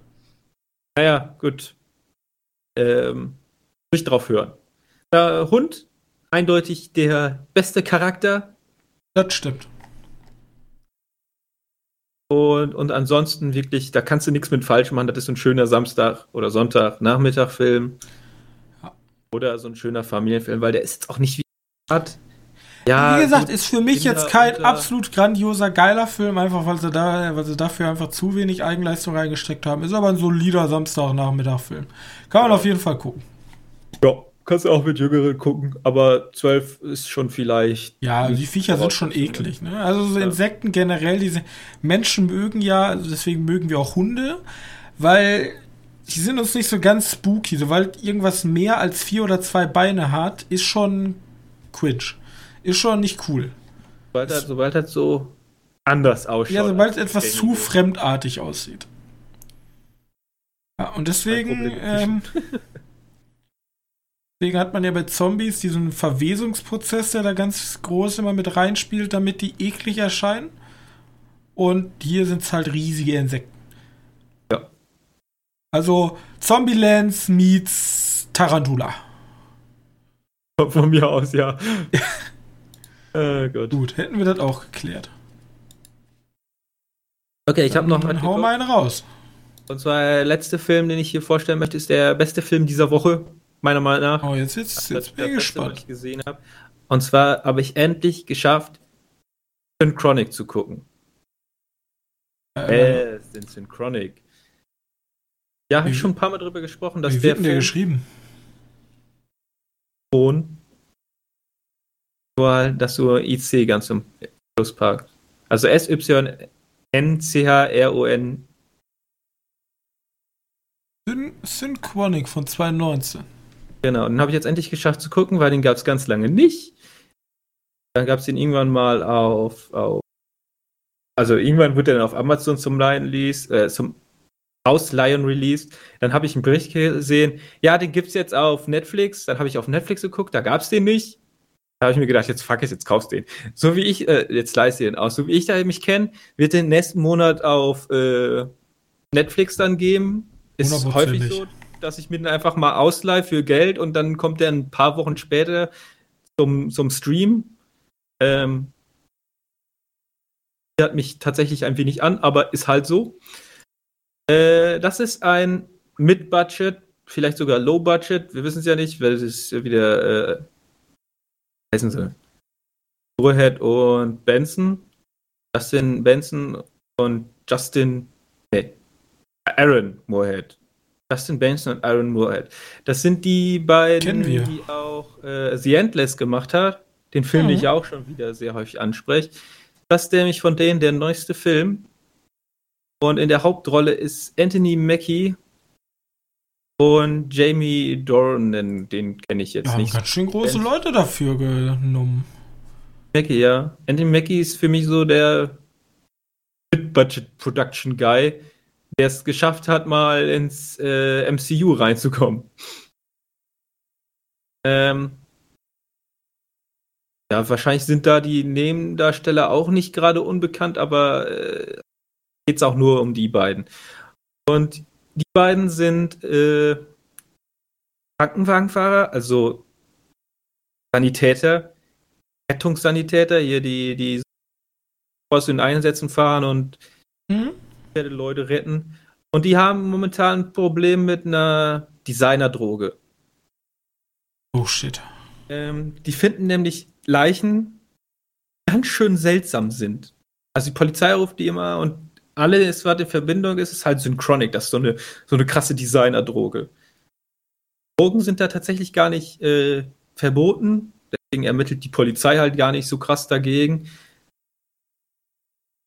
Naja, gut. Ähm, nicht drauf hören. Der Hund, eindeutig der beste Charakter. Das stimmt. Und, und ansonsten wirklich, da kannst du nichts mit falsch machen. Das ist ein schöner Samstag- oder Sonntag-Nachmittag-Film. Ja. Oder so ein schöner Familienfilm, weil der ist jetzt auch nicht wie hat. Ja, wie gesagt, ist für mich Kinder jetzt kein unter... absolut grandioser, geiler Film, einfach weil sie, da, weil sie dafür einfach zu wenig Eigenleistung reingesteckt haben. Ist aber ein solider Samstag-Nachmittag-Film. Kann man ja. auf jeden Fall gucken. Kannst du auch mit Jüngeren gucken, aber zwölf ist schon vielleicht. Ja, die Viecher sind schon eklig. Ne? Also so Insekten generell, diese Menschen mögen ja, also deswegen mögen wir auch Hunde, weil die sind uns nicht so ganz spooky. Sobald irgendwas mehr als vier oder zwei Beine hat, ist schon Quitsch. Ist schon nicht cool. Sobald das, sobald das so anders aussieht. Ja, sobald es etwas zu fremdartig aussieht. Ja, und deswegen. Ähm, [LAUGHS] Deswegen hat man ja bei Zombies diesen Verwesungsprozess, der da ganz groß immer mit reinspielt, damit die eklig erscheinen. Und hier sind es halt riesige Insekten. Ja. Also Zombielands meets Tarantula. Von mir aus, ja. [LAUGHS] äh, gut. gut, hätten wir das auch geklärt. Okay, ich habe noch mal. Hau mal einen raus. Und zwar der letzte Film, den ich hier vorstellen möchte, ist der beste Film dieser Woche meiner Meinung nach. Oh, jetzt, jetzt, jetzt bin ich gespannt. ich gesehen habe. Und zwar habe ich endlich geschafft, Synchronic zu gucken. Äh, äh Synchronic. Ja, habe ich schon ein paar Mal drüber gesprochen, dass wie der. Wie geschrieben? Ton. Nur, halt, dass du IC ganz zum Schluss packst. Also S-Y-N-C-H-R-O-N. Synchronic von 2019. Genau, den habe ich jetzt endlich geschafft zu gucken, weil den gab es ganz lange nicht. Dann gab es den irgendwann mal auf, auf also irgendwann wurde er dann auf Amazon zum Lion Release, äh, zum Ausleihen released. Dann habe ich einen Bericht gesehen, ja, den gibt es jetzt auf Netflix. Dann habe ich auf Netflix geguckt, da gab es den nicht. Da habe ich mir gedacht, jetzt fuck es, jetzt kaufst du den. So wie ich, äh, jetzt leiste den aus, so wie ich da mich kenne, wird den nächsten Monat auf äh, Netflix dann geben. Ist häufig so, dass ich mir den einfach mal ausleihe für Geld und dann kommt der ein paar Wochen später zum, zum Stream. Ähm, hat mich tatsächlich ein wenig an, aber ist halt so. Äh, das ist ein Mid-Budget, vielleicht sogar Low-Budget, wir wissen es ja nicht, weil es ist wieder, äh, heißen sie, Burhead und Benson. Justin Benson und Justin, nee, Aaron Moorhead. Justin Benson und Aaron Moorhead. Das sind die beiden, die auch äh, The Endless gemacht hat. Den Film, mhm. den ich auch schon wieder sehr häufig anspreche. Das ist nämlich von denen der neueste Film. Und in der Hauptrolle ist Anthony Mackie und Jamie Dornan, den kenne ich jetzt ja, nicht. ganz schön große Leute dafür genommen. Mackie, ja. Anthony Mackie ist für mich so der Mid-Budget-Production-Guy, der es geschafft hat, mal ins äh, MCU reinzukommen. Ähm, ja, wahrscheinlich sind da die Nebendarsteller auch nicht gerade unbekannt, aber äh, geht es auch nur um die beiden. Und die beiden sind äh, Krankenwagenfahrer, also Sanitäter, Rettungssanitäter, hier die, die aus den Einsätzen fahren und mhm. Leute retten. Und die haben momentan ein Problem mit einer Designerdroge. Oh shit. Ähm, die finden nämlich Leichen, die ganz schön seltsam sind. Also die Polizei ruft die immer und alles, was in Verbindung ist, ist halt Synchronic. Das ist so eine, so eine krasse Designer-Droge. Drogen sind da tatsächlich gar nicht äh, verboten. Deswegen ermittelt die Polizei halt gar nicht so krass dagegen.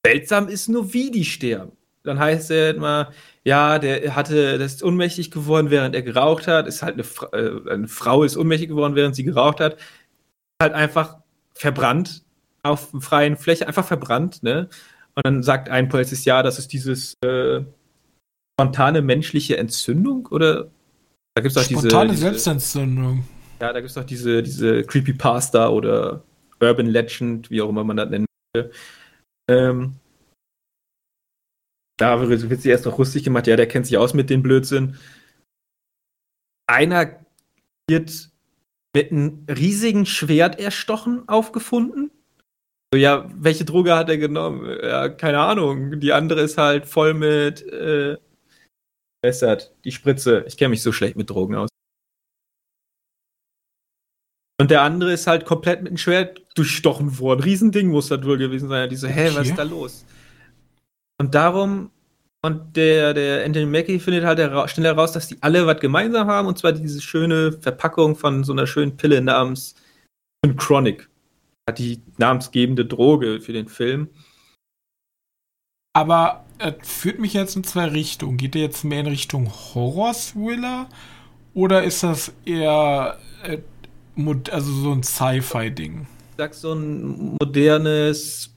Seltsam ist nur, wie die sterben. Dann heißt er immer, ja, der hatte, das ist ohnmächtig geworden, während er geraucht hat. Ist halt eine, äh, eine Frau ist ohnmächtig geworden, während sie geraucht hat. Halt einfach verbrannt auf freien Fläche, einfach verbrannt, ne? Und dann sagt ein Polizist, ja, das ist dieses äh, spontane menschliche Entzündung oder da gibt es auch spontane diese. Selbstentzündung. Ja, da gibt es auch diese, diese Creepypasta oder Urban Legend, wie auch immer man das nennen will. Ähm, da wird sich erst noch lustig gemacht, ja, der kennt sich aus mit dem Blödsinn. Einer wird mit einem riesigen Schwert erstochen aufgefunden ja, welche Droge hat er genommen? Ja, keine Ahnung. Die andere ist halt voll mit, äh, bessert, die Spritze. Ich kenne mich so schlecht mit Drogen aus. Und der andere ist halt komplett mit einem Schwert durchstochen worden. Riesending muss das wohl gewesen sein. Die so, hä, was ist da los? Und darum, und der, der Anthony Mackie findet halt schnell heraus, dass die alle was gemeinsam haben, und zwar diese schöne Verpackung von so einer schönen Pille namens Chronic die namensgebende Droge für den Film. Aber er führt mich jetzt in zwei Richtungen. Geht er jetzt mehr in Richtung Horror-Thriller oder ist das eher äh, also so ein Sci-Fi-Ding? Ich sag so ein modernes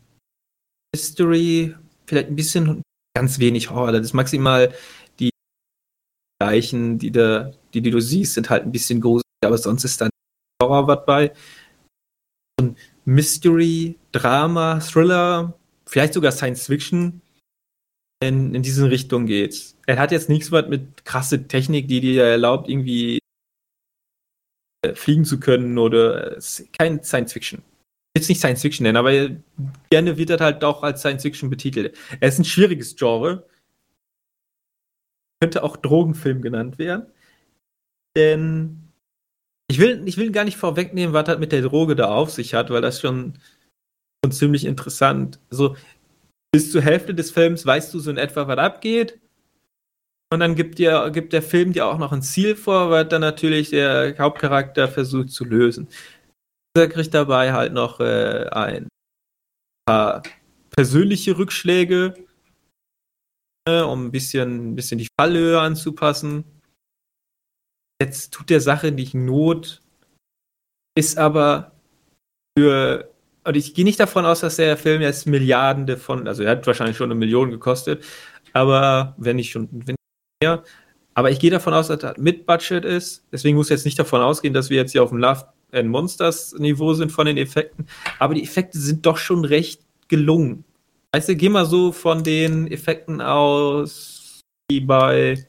Mystery, vielleicht ein bisschen ganz wenig Horror. Das ist maximal die Leichen, die, da, die, die du siehst, sind halt ein bisschen gruselig, aber sonst ist dann Horror was bei. Und Mystery, Drama, Thriller, vielleicht sogar Science Fiction in, in diese Richtung geht. Er hat jetzt nichts mit krasse Technik, die dir erlaubt, irgendwie äh, fliegen zu können oder äh, kein Science Fiction. Jetzt nicht Science Fiction nennen, aber gerne wird er halt auch als Science Fiction betitelt. Er ist ein schwieriges Genre. Könnte auch Drogenfilm genannt werden. Denn ich will, ich will gar nicht vorwegnehmen, was das mit der Droge da auf sich hat, weil das schon, schon ziemlich interessant. So, bis zur Hälfte des Films weißt du so in etwa, was abgeht. Und dann gibt, dir, gibt der Film dir auch noch ein Ziel vor, was dann natürlich der Hauptcharakter versucht zu lösen. Er kriegt dabei halt noch äh, ein paar persönliche Rückschläge, äh, um ein bisschen, ein bisschen die Fallhöhe anzupassen. Jetzt tut der Sache nicht Not, ist aber für. Und ich gehe nicht davon aus, dass der Film jetzt Milliarden von, also er hat wahrscheinlich schon eine Million gekostet, aber wenn nicht schon, wenn mehr. Aber ich gehe davon aus, dass das mit Budget ist. Deswegen muss ich jetzt nicht davon ausgehen, dass wir jetzt hier auf dem Love and Monsters Niveau sind von den Effekten. Aber die Effekte sind doch schon recht gelungen. Weißt du, geh mal so von den Effekten aus wie bei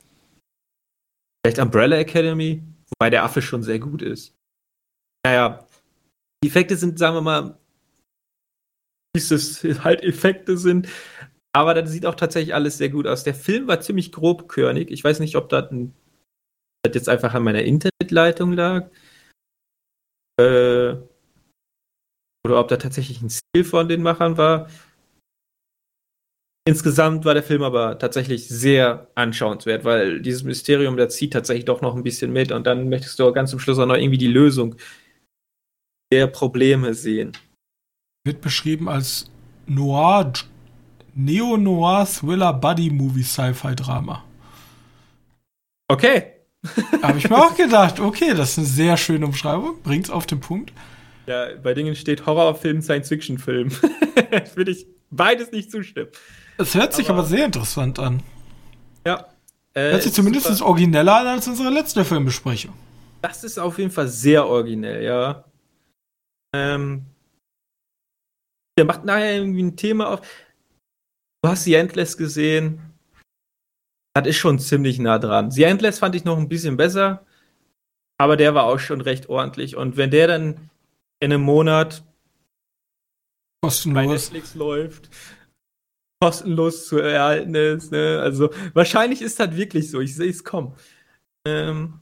vielleicht Umbrella Academy, wobei der Affe schon sehr gut ist. Naja, die Effekte sind, sagen wir mal, wie es halt Effekte sind, aber das sieht auch tatsächlich alles sehr gut aus. Der Film war ziemlich grobkörnig. Ich weiß nicht, ob das, ein, das jetzt einfach an meiner Internetleitung lag. Äh, oder ob da tatsächlich ein Stil von den Machern war. Insgesamt war der Film aber tatsächlich sehr anschauenswert, weil dieses Mysterium, das zieht tatsächlich doch noch ein bisschen mit und dann möchtest du auch ganz zum Schluss auch noch irgendwie die Lösung der Probleme sehen. Wird beschrieben als Noir, Neo-Noir Thriller Buddy Movie Sci-Fi Drama. Okay. [LAUGHS] Habe ich mir auch gedacht, okay, das ist eine sehr schöne Umschreibung, bringt's auf den Punkt. Ja, bei Dingen steht Horrorfilm, Science-Fiction-Film. [LAUGHS] Würde ich beides nicht zustimmen. Es hört sich aber, aber sehr interessant an. Ja. Äh, hört sich zumindest super. origineller an als unsere letzte Filmbesprechung. Das ist auf jeden Fall sehr originell, ja. Ähm, der macht nachher irgendwie ein Thema auf. Du hast The Endless gesehen. Das ist schon ziemlich nah dran. The Endless fand ich noch ein bisschen besser, aber der war auch schon recht ordentlich. Und wenn der dann in einem Monat kostenlos bei Netflix läuft, kostenlos zu erhalten ist, ne? also wahrscheinlich ist das wirklich so. Ich sehe es kommen. Ähm,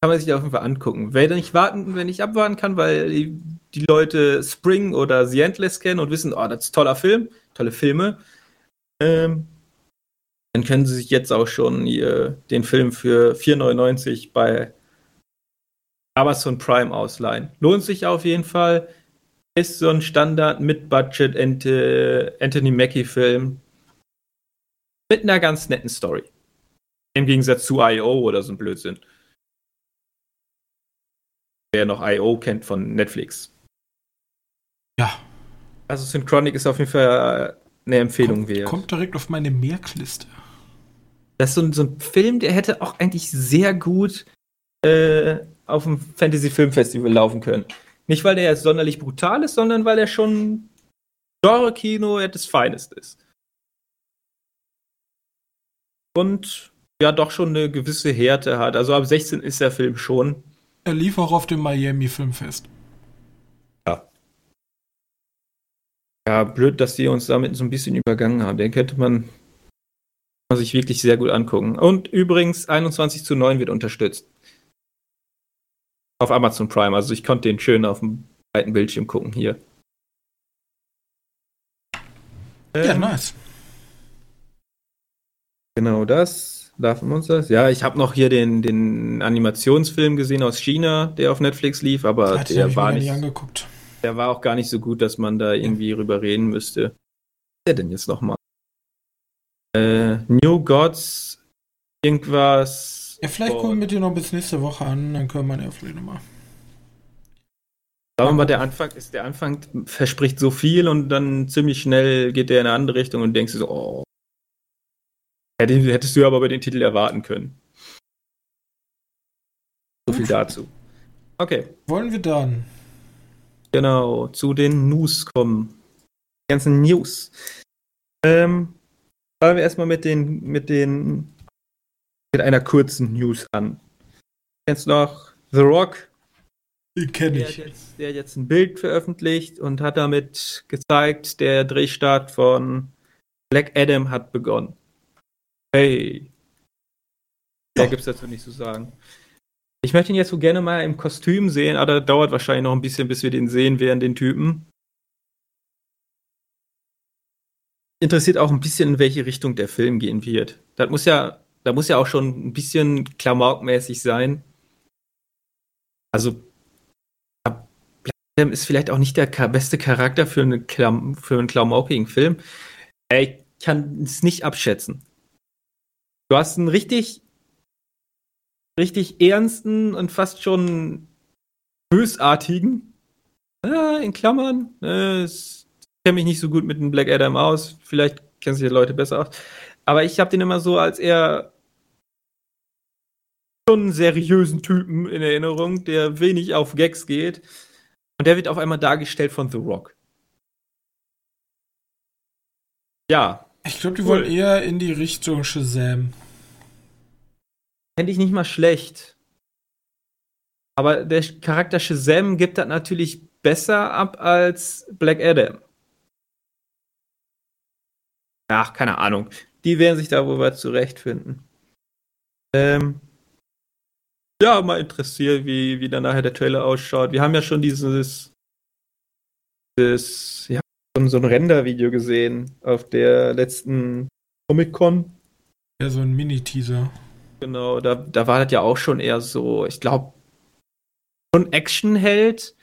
kann man sich auf jeden Fall angucken. Wenn ich warten, wenn ich abwarten kann, weil die, die Leute Spring oder The Endless kennen und wissen, oh, das ist ein toller Film, tolle Filme, ähm, dann können sie sich jetzt auch schon den Film für 4,99 bei Amazon Prime ausleihen. Lohnt sich auf jeden Fall. Ist so ein Standard mit Budget Anthony Mackie-Film. Mit einer ganz netten Story. Im Gegensatz zu I.O. oder so ein Blödsinn wer noch I.O. kennt von Netflix. Ja. Also Synchronic ist auf jeden Fall eine Empfehlung kommt, wert. Kommt direkt auf meine Merkliste. Das ist so ein, so ein Film, der hätte auch eigentlich sehr gut äh, auf dem Fantasy Film Festival laufen können. Nicht, weil der jetzt sonderlich brutal ist, sondern weil er schon Genre-Kino at its finest ist. Und ja, doch schon eine gewisse Härte hat. Also ab 16 ist der Film schon. Er lief auch auf dem Miami Filmfest. Ja, blöd, dass die uns damit so ein bisschen übergangen haben. Den könnte man, sich wirklich sehr gut angucken. Und übrigens, 21 zu 9 wird unterstützt. Auf Amazon Prime. Also ich konnte den schön auf dem breiten Bildschirm gucken hier. Ja, ähm, nice. Genau das. Love Monsters? Ja, ich habe noch hier den, den Animationsfilm gesehen aus China, der auf Netflix lief, aber ja, der war nicht, angeguckt. Der war auch gar nicht so gut, dass man da irgendwie rüber reden müsste. Was ist der denn jetzt nochmal? Äh, New Gods, irgendwas. Ja, vielleicht gucken wir dir noch bis nächste Woche an, dann können wir ja vielleicht nochmal. Sagen wir mal, der Anfang ist, der Anfang verspricht so viel und dann ziemlich schnell geht der in eine andere Richtung und denkst du so, oh, Hättest du aber bei den Titel erwarten können. So viel dazu. Okay. Wollen wir dann? Genau, zu den News kommen. Die ganzen News. Ähm, fangen wir erstmal mit den, mit den, mit einer kurzen News an. Kennst du noch The Rock? Den kenne ich. Der hat, jetzt, der hat jetzt ein Bild veröffentlicht und hat damit gezeigt, der Drehstart von Black Adam hat begonnen. Hey. Mehr ja. gibt's dazu nicht zu sagen. Ich möchte ihn jetzt so gerne mal im Kostüm sehen, aber das dauert wahrscheinlich noch ein bisschen, bis wir den sehen werden, den Typen. Interessiert auch ein bisschen, in welche Richtung der Film gehen wird. Das muss ja, da muss ja auch schon ein bisschen klamaukmäßig sein. Also, ist vielleicht auch nicht der beste Charakter für, eine Klam für einen klaumaukigen Film. Ich kann es nicht abschätzen. Du hast einen richtig, richtig ernsten und fast schon bösartigen, äh, in Klammern, äh, ich kenne mich nicht so gut mit dem Black Adam aus, vielleicht kennen sich die Leute besser aus, aber ich habe den immer so als eher schon einen seriösen Typen in Erinnerung, der wenig auf Gags geht. Und der wird auf einmal dargestellt von The Rock. Ja. Ich glaube, die cool. wollen eher in die Richtung Shazam. Fände ich nicht mal schlecht. Aber der Charakter Shazam gibt das natürlich besser ab als Black Adam. Ach, keine Ahnung. Die werden sich da wohl zurechtfinden. Ähm, ja, mal interessiert, wie, wie dann nachher der Trailer ausschaut. Wir haben ja schon dieses, dieses ja, so ein Render-Video gesehen auf der letzten Comic-Con. Ja, so ein Mini-Teaser. Genau, da, da war das ja auch schon eher so, ich glaube, schon Action-Held,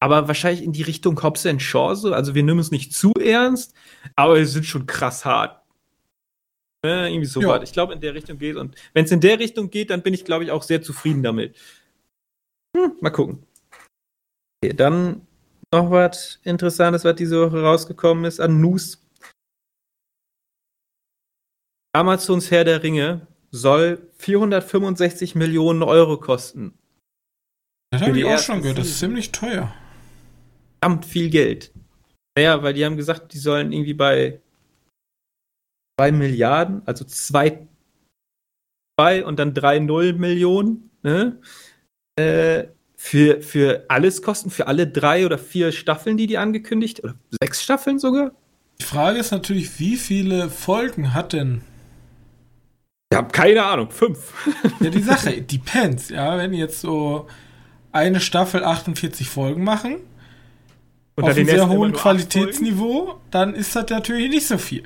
aber wahrscheinlich in die Richtung Hobbs and Shaw so. Also wir nehmen es nicht zu ernst, aber wir sind schon krass hart. Äh, irgendwie so weit. Ich glaube, in der Richtung geht. Und wenn es in der Richtung geht, dann bin ich, glaube ich, auch sehr zufrieden damit. Hm, mal gucken. Okay, dann noch was Interessantes, was diese Woche rausgekommen ist an News. Amazons Herr der Ringe soll 465 Millionen Euro kosten. Das habe ich auch schon gehört, das ist ziemlich teuer. Verdammt viel Geld. Naja, weil die haben gesagt, die sollen irgendwie bei 2 Milliarden, also 2 zwei und dann 3 Null Millionen, ne? Äh, für, für alles kosten, für alle drei oder vier Staffeln, die die angekündigt, oder sechs Staffeln sogar? Die Frage ist natürlich, wie viele Folgen hat denn ich habe keine Ahnung, fünf. [LAUGHS] Ja, die Sache, depends, ja, wenn jetzt so eine Staffel 48 Folgen machen, und auf einem sehr hohen Qualitätsniveau, dann ist das natürlich nicht so viel.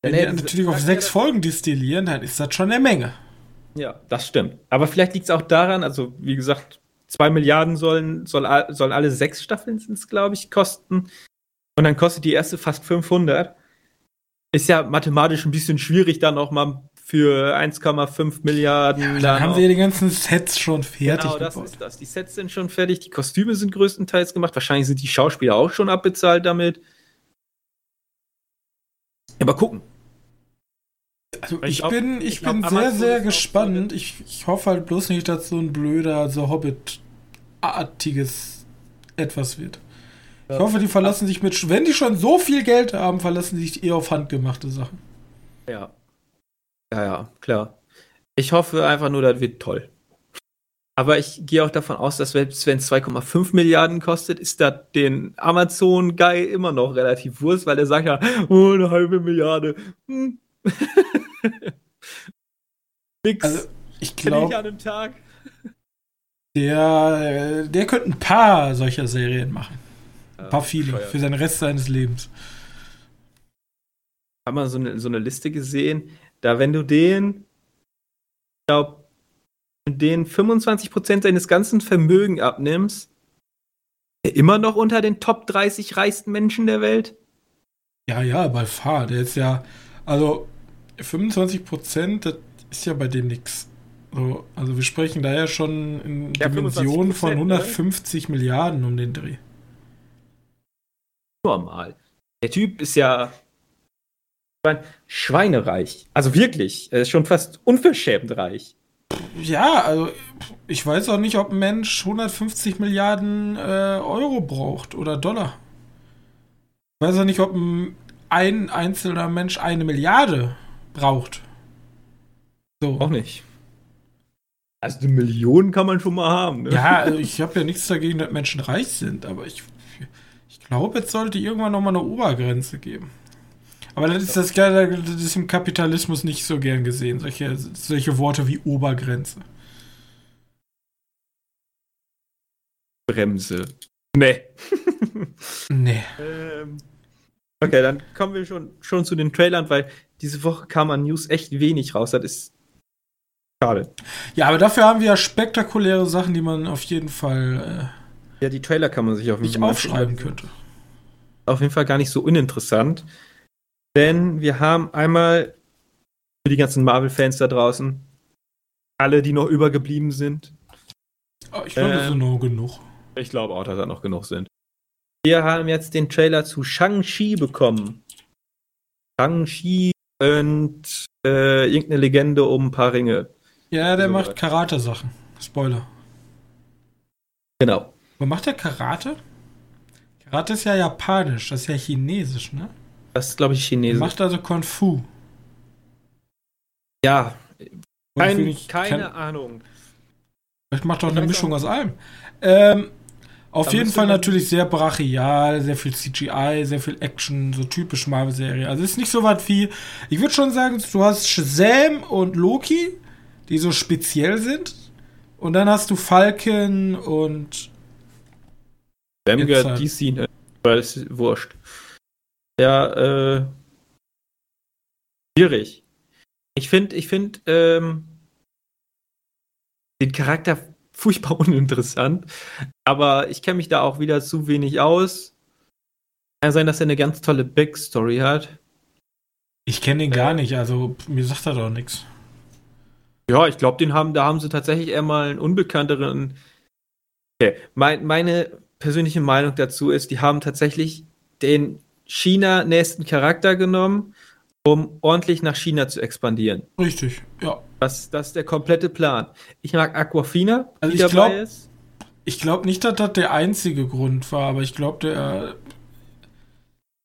Wenn die natürlich auf sechs Folgen distillieren, dann ist das schon eine Menge. Ja, das stimmt. Aber vielleicht liegt es auch daran, also wie gesagt, zwei Milliarden sollen, soll, sollen alle sechs Staffeln glaube ich, kosten. Und dann kostet die erste fast 500. Ist ja mathematisch ein bisschen schwierig, dann auch mal für 1,5 Milliarden. Ja, dann haben sie ja die ganzen Sets schon fertig. Genau, das gebaut. ist das. Die Sets sind schon fertig, die Kostüme sind größtenteils gemacht. Wahrscheinlich sind die Schauspieler auch schon abbezahlt damit. Aber gucken. Also ich, ich bin, ich, ich bin sehr, sehr gespannt. Ich, ich hoffe halt bloß nicht, dass so ein blöder, so Hobbit-artiges etwas wird. Ich hoffe, die verlassen sich mit, wenn die schon so viel Geld haben, verlassen sich eher auf handgemachte Sachen. Ja. Ja, ja, klar. Ich hoffe einfach nur, das wird toll. Aber ich gehe auch davon aus, dass selbst wenn es 2,5 Milliarden kostet, ist das den Amazon-Guy immer noch relativ Wurst, weil er sagt ja, oh, eine halbe Milliarde. Hm. [LAUGHS] Nix. Also, ich glaube, der, der könnte ein paar solcher Serien machen. Ein paar viele, für den Rest seines Lebens. Ich habe mal so eine, so eine Liste gesehen, da wenn du den, ich glaube, den 25% seines ganzen Vermögens abnimmst, er immer noch unter den Top 30 reichsten Menschen der Welt? Ja, ja, bei Fahr. Der ist ja, also 25%, das ist ja bei dem nichts. So, also wir sprechen da ja schon in ja, Dimensionen von 150 ne? Milliarden um den Dreh. Normal. Der Typ ist ja schweinereich. Also wirklich, er ist schon fast unverschämt reich. Ja, also ich weiß auch nicht, ob ein Mensch 150 Milliarden äh, Euro braucht oder Dollar. Ich weiß auch nicht, ob ein einzelner Mensch eine Milliarde braucht. So. Auch nicht. Also eine Million kann man schon mal haben. Ne? Ja, also ich habe ja nichts dagegen, dass Menschen reich sind, aber ich glaube, jetzt sollte irgendwann noch mal eine Obergrenze geben. Aber das ist das, das ist im Kapitalismus nicht so gern gesehen, solche, solche Worte wie Obergrenze. Bremse. Nee. [LAUGHS] nee. Ähm, okay, dann kommen wir schon, schon zu den Trailern, weil diese Woche kam an News echt wenig raus. Das ist schade. Ja, aber dafür haben wir ja spektakuläre Sachen, die man auf jeden Fall Ja, die Trailer kann man sich auf jeden Fall aufschreiben könnte. Auf jeden Fall gar nicht so uninteressant. Denn wir haben einmal für die ganzen Marvel-Fans da draußen, alle, die noch übergeblieben sind. Oh, ich glaube, ähm, das sind noch genug. Ich glaube auch, dass da noch genug sind. Wir haben jetzt den Trailer zu Shang-Chi bekommen. Shang-Chi und äh, irgendeine Legende um ein paar Ringe. Ja, der so macht Karate-Sachen. Spoiler. Genau. Wo macht der Karate? Karate ist ja japanisch, das ist ja chinesisch, ne? Das ist, glaube ich, chinesisch. Der macht also Kung Fu. Ja. Kein, ich, keine kann, Ahnung. Vielleicht macht doch eine Mischung aus allem. Ähm, auf jeden Fall natürlich sehr brachial, sehr viel CGI, sehr viel Action, so typisch Marvel-Serie. Also ist nicht so was wie, ich würde schon sagen, du hast Shazam und Loki, die so speziell sind. Und dann hast du Falcon und. Shazam gehört DC, ne? Weil es ist wurscht. Ja, äh. Schwierig. Ich finde, ich finde, ähm, den Charakter furchtbar [LAUGHS] uninteressant. Aber ich kenne mich da auch wieder zu wenig aus. Kann sein, dass er eine ganz tolle Backstory hat. Ich kenne ihn gar nicht, also mir sagt er doch nichts. Ja, ich glaube, den haben, da haben sie tatsächlich eher mal einen unbekannteren. Okay. Mein, meine persönliche Meinung dazu ist, die haben tatsächlich den China-nächsten Charakter genommen, um ordentlich nach China zu expandieren. Richtig, ja. Das, das ist der komplette Plan. Ich mag Aquafina, also die dabei glaub, ist. Ich glaube nicht, dass das der einzige Grund war, aber ich glaube, der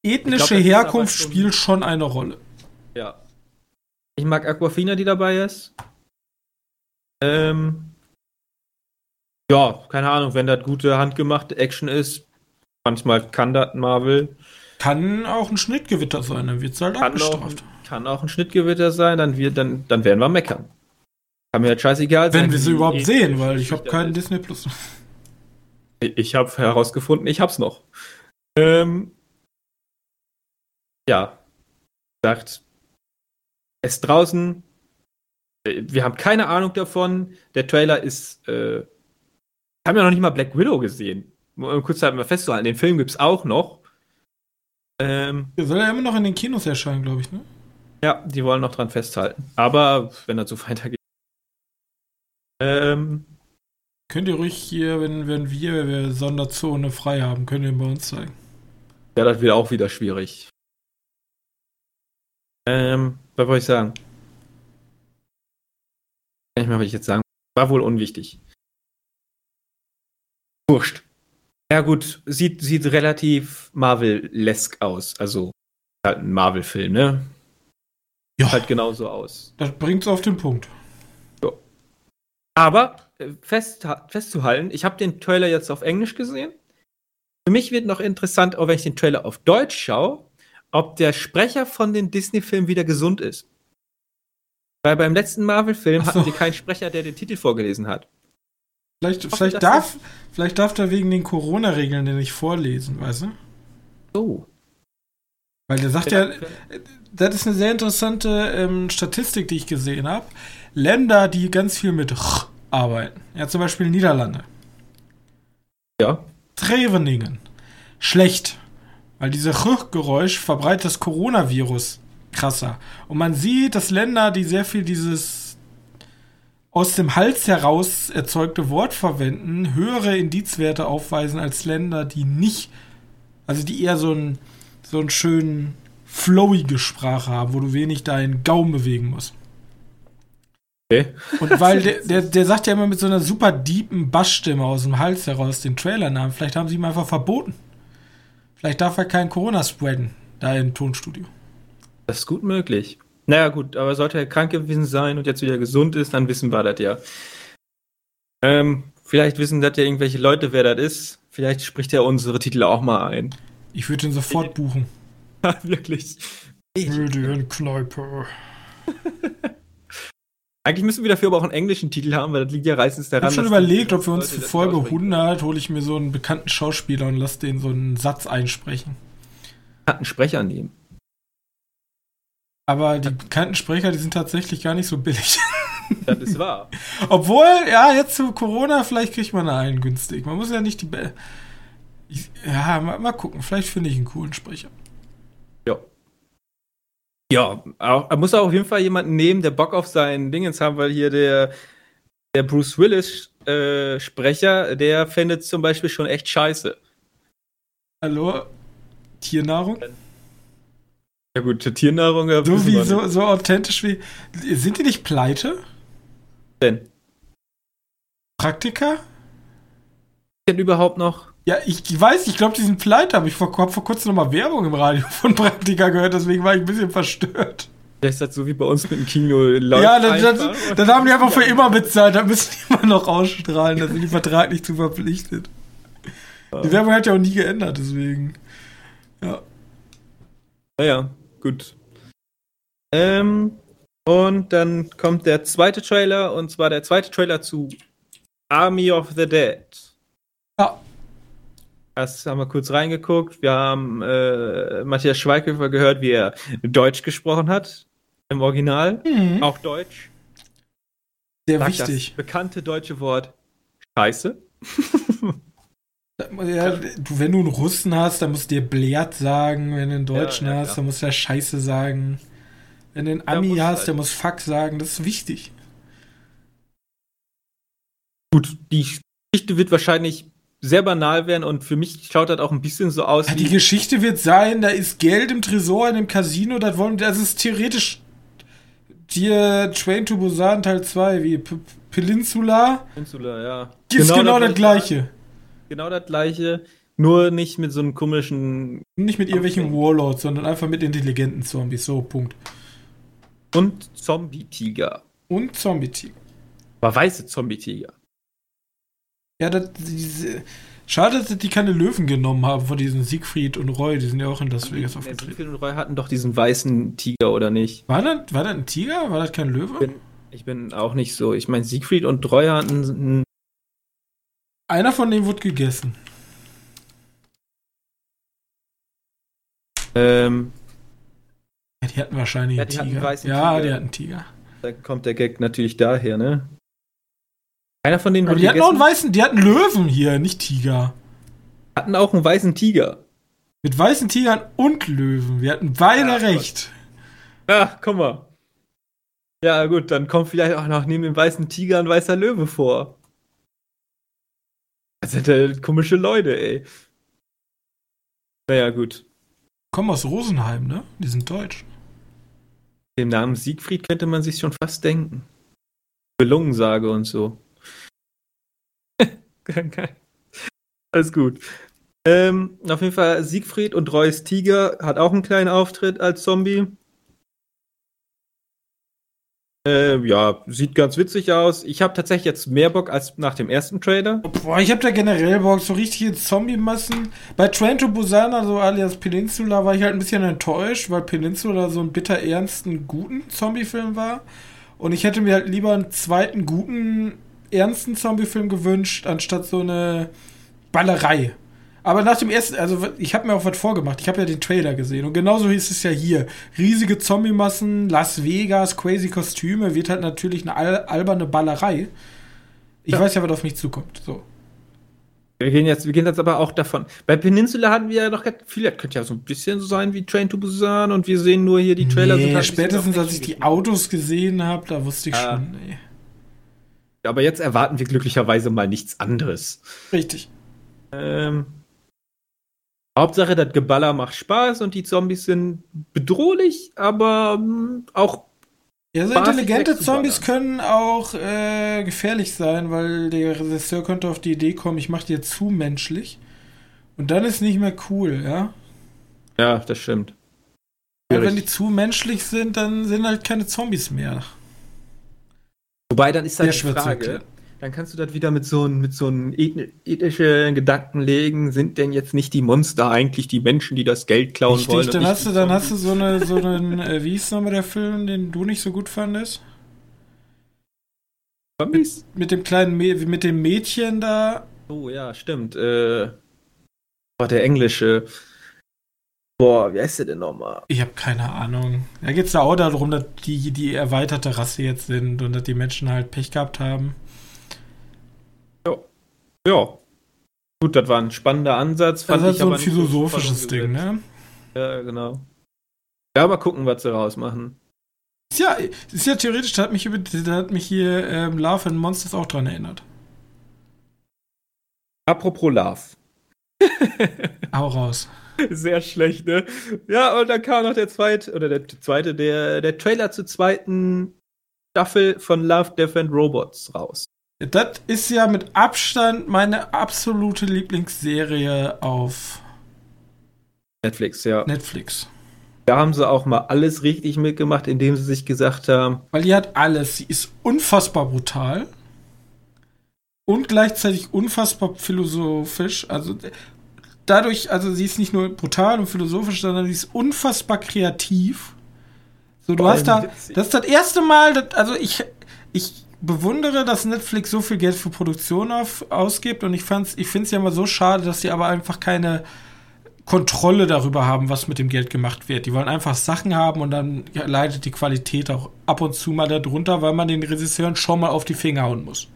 ethnische glaub, Herkunft schon, spielt schon eine Rolle. Ja. Ich mag Aquafina, die dabei ist. Ähm, ja, keine Ahnung, wenn das gute handgemachte Action ist, manchmal kann das Marvel. Kann auch ein Schnittgewitter sein, dann wird es halt kann abgestraft. Auch, kann auch ein Schnittgewitter sein, dann, wird, dann, dann werden wir meckern. Kann mir halt scheißegal sein. Wenn wir sie überhaupt eh sehen, weil ich habe keinen Disney Plus. Ich habe herausgefunden, ich hab's noch. Ähm, ja. Sagt, es draußen. Äh, wir haben keine Ahnung davon. Der Trailer ist. Äh, haben ja noch nicht mal Black Widow gesehen. Um kurz halt mal festzuhalten, den Film gibt's auch noch. Ähm, Der soll ja immer noch in den Kinos erscheinen, glaube ich, ne? Ja, die wollen noch dran festhalten. Aber wenn das so [LAUGHS] weitergeht. Ähm, könnt ihr ruhig hier, wenn, wenn wir, wir Sonderzone frei haben, könnt ihr bei uns zeigen. Ja, das wird auch wieder schwierig. Ähm, was wollte ich sagen? Ich mal, was ich jetzt sagen. War wohl unwichtig. Wurscht. Ja, gut, sieht, sieht relativ Marvel-lesk aus. Also, halt ein Marvel-Film, ne? Ja. Halt genauso aus. Das bringt's auf den Punkt. So. Aber äh, fest, festzuhalten, ich habe den Trailer jetzt auf Englisch gesehen. Für mich wird noch interessant, auch wenn ich den Trailer auf Deutsch schaue, ob der Sprecher von den Disney-Filmen wieder gesund ist. Weil beim letzten Marvel-Film so. hatten sie keinen Sprecher, der den Titel vorgelesen hat. Vielleicht, vielleicht, darf, vielleicht darf der wegen den Corona-Regeln den nicht vorlesen, weißt du? Oh. Weil der sagt ja, das ist eine sehr interessante ähm, Statistik, die ich gesehen habe. Länder, die ganz viel mit R arbeiten. Ja, zum Beispiel Niederlande. Ja. Treveningen. Schlecht. Weil dieses R-Geräusch verbreitet das Coronavirus krasser. Und man sieht, dass Länder, die sehr viel dieses aus dem Hals heraus erzeugte Wort verwenden, höhere Indizwerte aufweisen als Länder, die nicht, also die eher so einen so einen schönen flowige Sprache haben, wo du wenig deinen Gaumen bewegen musst. Okay. Und weil der, der, der sagt ja immer mit so einer super deepen Bassstimme aus dem Hals heraus den Trailernamen. Vielleicht haben sie ihm einfach verboten. Vielleicht darf er kein Corona spreaden, da im Tonstudio. Das ist gut möglich. Naja, gut, aber sollte er krank gewesen sein und jetzt wieder gesund ist, dann wissen wir das ja. Ähm, vielleicht wissen das ja irgendwelche Leute, wer das ist. Vielleicht spricht er unsere Titel auch mal ein. Ich würde ihn sofort ich, buchen. [LAUGHS] Wirklich. Kneipe. [LAUGHS] Eigentlich müssen wir dafür aber auch einen englischen Titel haben, weil das liegt ja meistens daran. Ich habe schon überlegt, ob wir uns für Folge 100 hole ich mir so einen bekannten Schauspieler und lasse den so einen Satz einsprechen. Bekannten Sprecher nehmen. Aber die bekannten Sprecher, die sind tatsächlich gar nicht so billig. [LAUGHS] Das ist wahr. Obwohl, ja, jetzt zu Corona, vielleicht kriegt man einen günstig. Man muss ja nicht die. Be ich, ja, mal, mal, gucken. Vielleicht finde ich einen coolen Sprecher. Ja. Ja, er muss auch auf jeden Fall jemanden nehmen, der Bock auf sein Dingens haben, weil hier der, der Bruce Willis äh, Sprecher, der findet zum Beispiel schon echt scheiße. Hallo? Tiernahrung? Ja gut, Tiernahrung. Ja, so wie so, so authentisch wie. Sind die nicht pleite? Denn? Praktika? Denn überhaupt noch? Ja, ich weiß, ich glaube, die sind pleite, aber ich vor, vor kurzem nochmal Werbung im Radio von Praktika gehört, deswegen war ich ein bisschen verstört. Das ist halt so wie bei uns mit dem Kino. Ja, dann, dann, dann, haben die einfach für immer bezahlt, da müssen die immer noch ausstrahlen, da sind die vertraglich zu verpflichtet. Die Werbung hat ja auch nie geändert, deswegen. Ja. Naja, gut. Ähm, und dann kommt der zweite Trailer, und zwar der zweite Trailer zu Army of the Dead. Ja. Das haben wir kurz reingeguckt. Wir haben äh, Matthias Schweighöfer gehört, wie er Deutsch gesprochen hat. Im Original. Mhm. Auch Deutsch. Sehr Sag wichtig. Das bekannte deutsche Wort Scheiße. [LAUGHS] Ja, du, wenn du einen Russen hast, dann musst du dir Blärt sagen. Wenn du einen Deutschen ja, ja, hast, dann musst du ja Scheiße sagen. Wenn du einen Ami hast, halt. der muss Fuck sagen. Das ist wichtig. Gut, die Geschichte wird wahrscheinlich sehr banal werden und für mich schaut das auch ein bisschen so aus. Ja, die Geschichte wird sein, da ist Geld im Tresor in dem Casino, das wollen, das ist theoretisch dir Train to Busan Teil 2, wie P Peninsula. Peninsula, ja. Ist genau, genau das, gleiche. Genau das gleiche, nur nicht mit so einem komischen. Nicht mit irgendwelchen Warlords, sondern einfach mit intelligenten Zombies, so, Punkt. Und Zombie-Tiger. Und Zombie-Tiger. Aber weiße Zombie-Tiger. Ja, das, diese, schade, dass die keine Löwen genommen haben von diesen Siegfried und Roy. Die sind ja auch in Las Vegas aufgetreten. Siegfried und Roy hatten doch diesen weißen Tiger, oder nicht? War das, war das ein Tiger? War das kein Löwe? Ich bin, ich bin auch nicht so. Ich meine, Siegfried und Roy hatten. Einer von denen wurde gegessen. Ähm. Ja, die hatten wahrscheinlich ja, einen Tiger. Hatten ja, Tiger. die hatten einen Tiger. Da kommt der Gag natürlich daher, ne? Keiner von denen Aber die hatten auch einen weißen, die hatten Löwen hier, nicht Tiger. Hatten auch einen weißen Tiger. Mit weißen Tigern und Löwen. Wir hatten beide ja, recht. Ach, guck mal. Ja, gut, dann kommt vielleicht auch noch neben dem weißen Tiger ein weißer Löwe vor. Das sind ja komische Leute, ey. Naja, gut. Kommen aus Rosenheim, ne? Die sind deutsch. Dem Namen Siegfried könnte man sich schon fast denken. Belungensage und so. [LAUGHS] Alles gut. Ähm, auf jeden Fall Siegfried und Reus Tiger hat auch einen kleinen Auftritt als Zombie. Äh, ja, sieht ganz witzig aus. Ich habe tatsächlich jetzt mehr Bock als nach dem ersten Trailer. Boah, ich habe da generell Bock, so richtige Zombie-Massen. Bei Train to Busan, also alias Peninsula, war ich halt ein bisschen enttäuscht, weil Peninsula so ein bitter ernsten, guten Zombie-Film war. Und ich hätte mir halt lieber einen zweiten guten ernsten Zombie-Film gewünscht, anstatt so eine Ballerei. Aber nach dem ersten, also ich habe mir auch was vorgemacht. Ich habe ja den Trailer gesehen und genauso hieß es ja hier. Riesige Zombie-Massen, Las Vegas, crazy Kostüme, wird halt natürlich eine al alberne Ballerei. Ich ja. weiß ja, was auf mich zukommt. So. Wir gehen, jetzt, wir gehen jetzt aber auch davon. Bei Peninsula hatten wir ja noch viel, das könnte ja so ein bisschen so sein wie Train to Busan und wir sehen nur hier die Trailer. Nee, halt spätestens als ich die Autos gesehen habe, da wusste ich ah. schon, nee. Aber jetzt erwarten wir glücklicherweise mal nichts anderes. Richtig. Ähm, Hauptsache, das Geballer macht Spaß und die Zombies sind bedrohlich, aber ähm, auch. Ja, so intelligente Zombies können auch äh, gefährlich sein, weil der Regisseur könnte auf die Idee kommen, ich mache dir zu menschlich. Und dann ist nicht mehr cool, ja? Ja, das stimmt. Weil wenn die zu menschlich sind, dann sind halt keine Zombies mehr. Wobei, dann ist halt die Frage, dann kannst du das wieder mit so, mit so einem ethischen Gedanken legen, sind denn jetzt nicht die Monster eigentlich die Menschen, die das Geld klauen Richtig, wollen? Dann hast du, dann hast du so eine, so einen, äh, wie ist nochmal der Film, den du nicht so gut fandest? Mit, mit, dem kleinen, mit dem Mädchen da. Oh ja, stimmt. Äh, war der englische, Boah, wie heißt der denn nochmal? Ich habe keine Ahnung. Da geht es da auch darum, dass die die erweiterte Rasse jetzt sind und dass die Menschen halt Pech gehabt haben. Ja. Gut, das war ein spannender Ansatz. das ist so ein philosophisches Ding, ne? Ja, genau. Ja, mal gucken, was sie rausmachen. Ja, ist ja theoretisch, da hat mich, da hat mich hier ähm, Love and Monsters auch dran erinnert. Apropos Love. [LAUGHS] Hau raus. Sehr schlecht, ne? Ja, und dann kam noch der zweite, oder der zweite, der, der Trailer zur zweiten Staffel von Love, Death and Robots raus. Das ist ja mit Abstand meine absolute Lieblingsserie auf Netflix, ja. Netflix. Da haben sie auch mal alles richtig mitgemacht, indem sie sich gesagt haben. Weil die hat alles. Sie ist unfassbar brutal und gleichzeitig unfassbar philosophisch. Also dadurch, also sie ist nicht nur brutal und philosophisch, sondern sie ist unfassbar kreativ. So, du hast da, das ist das erste Mal, dass, also ich, ich bewundere, dass Netflix so viel Geld für Produktion auf, ausgibt und ich ich finde es ja immer so schade, dass sie aber einfach keine Kontrolle darüber haben, was mit dem Geld gemacht wird. Die wollen einfach Sachen haben und dann leidet die Qualität auch ab und zu mal darunter, weil man den Regisseuren schon mal auf die Finger hauen muss.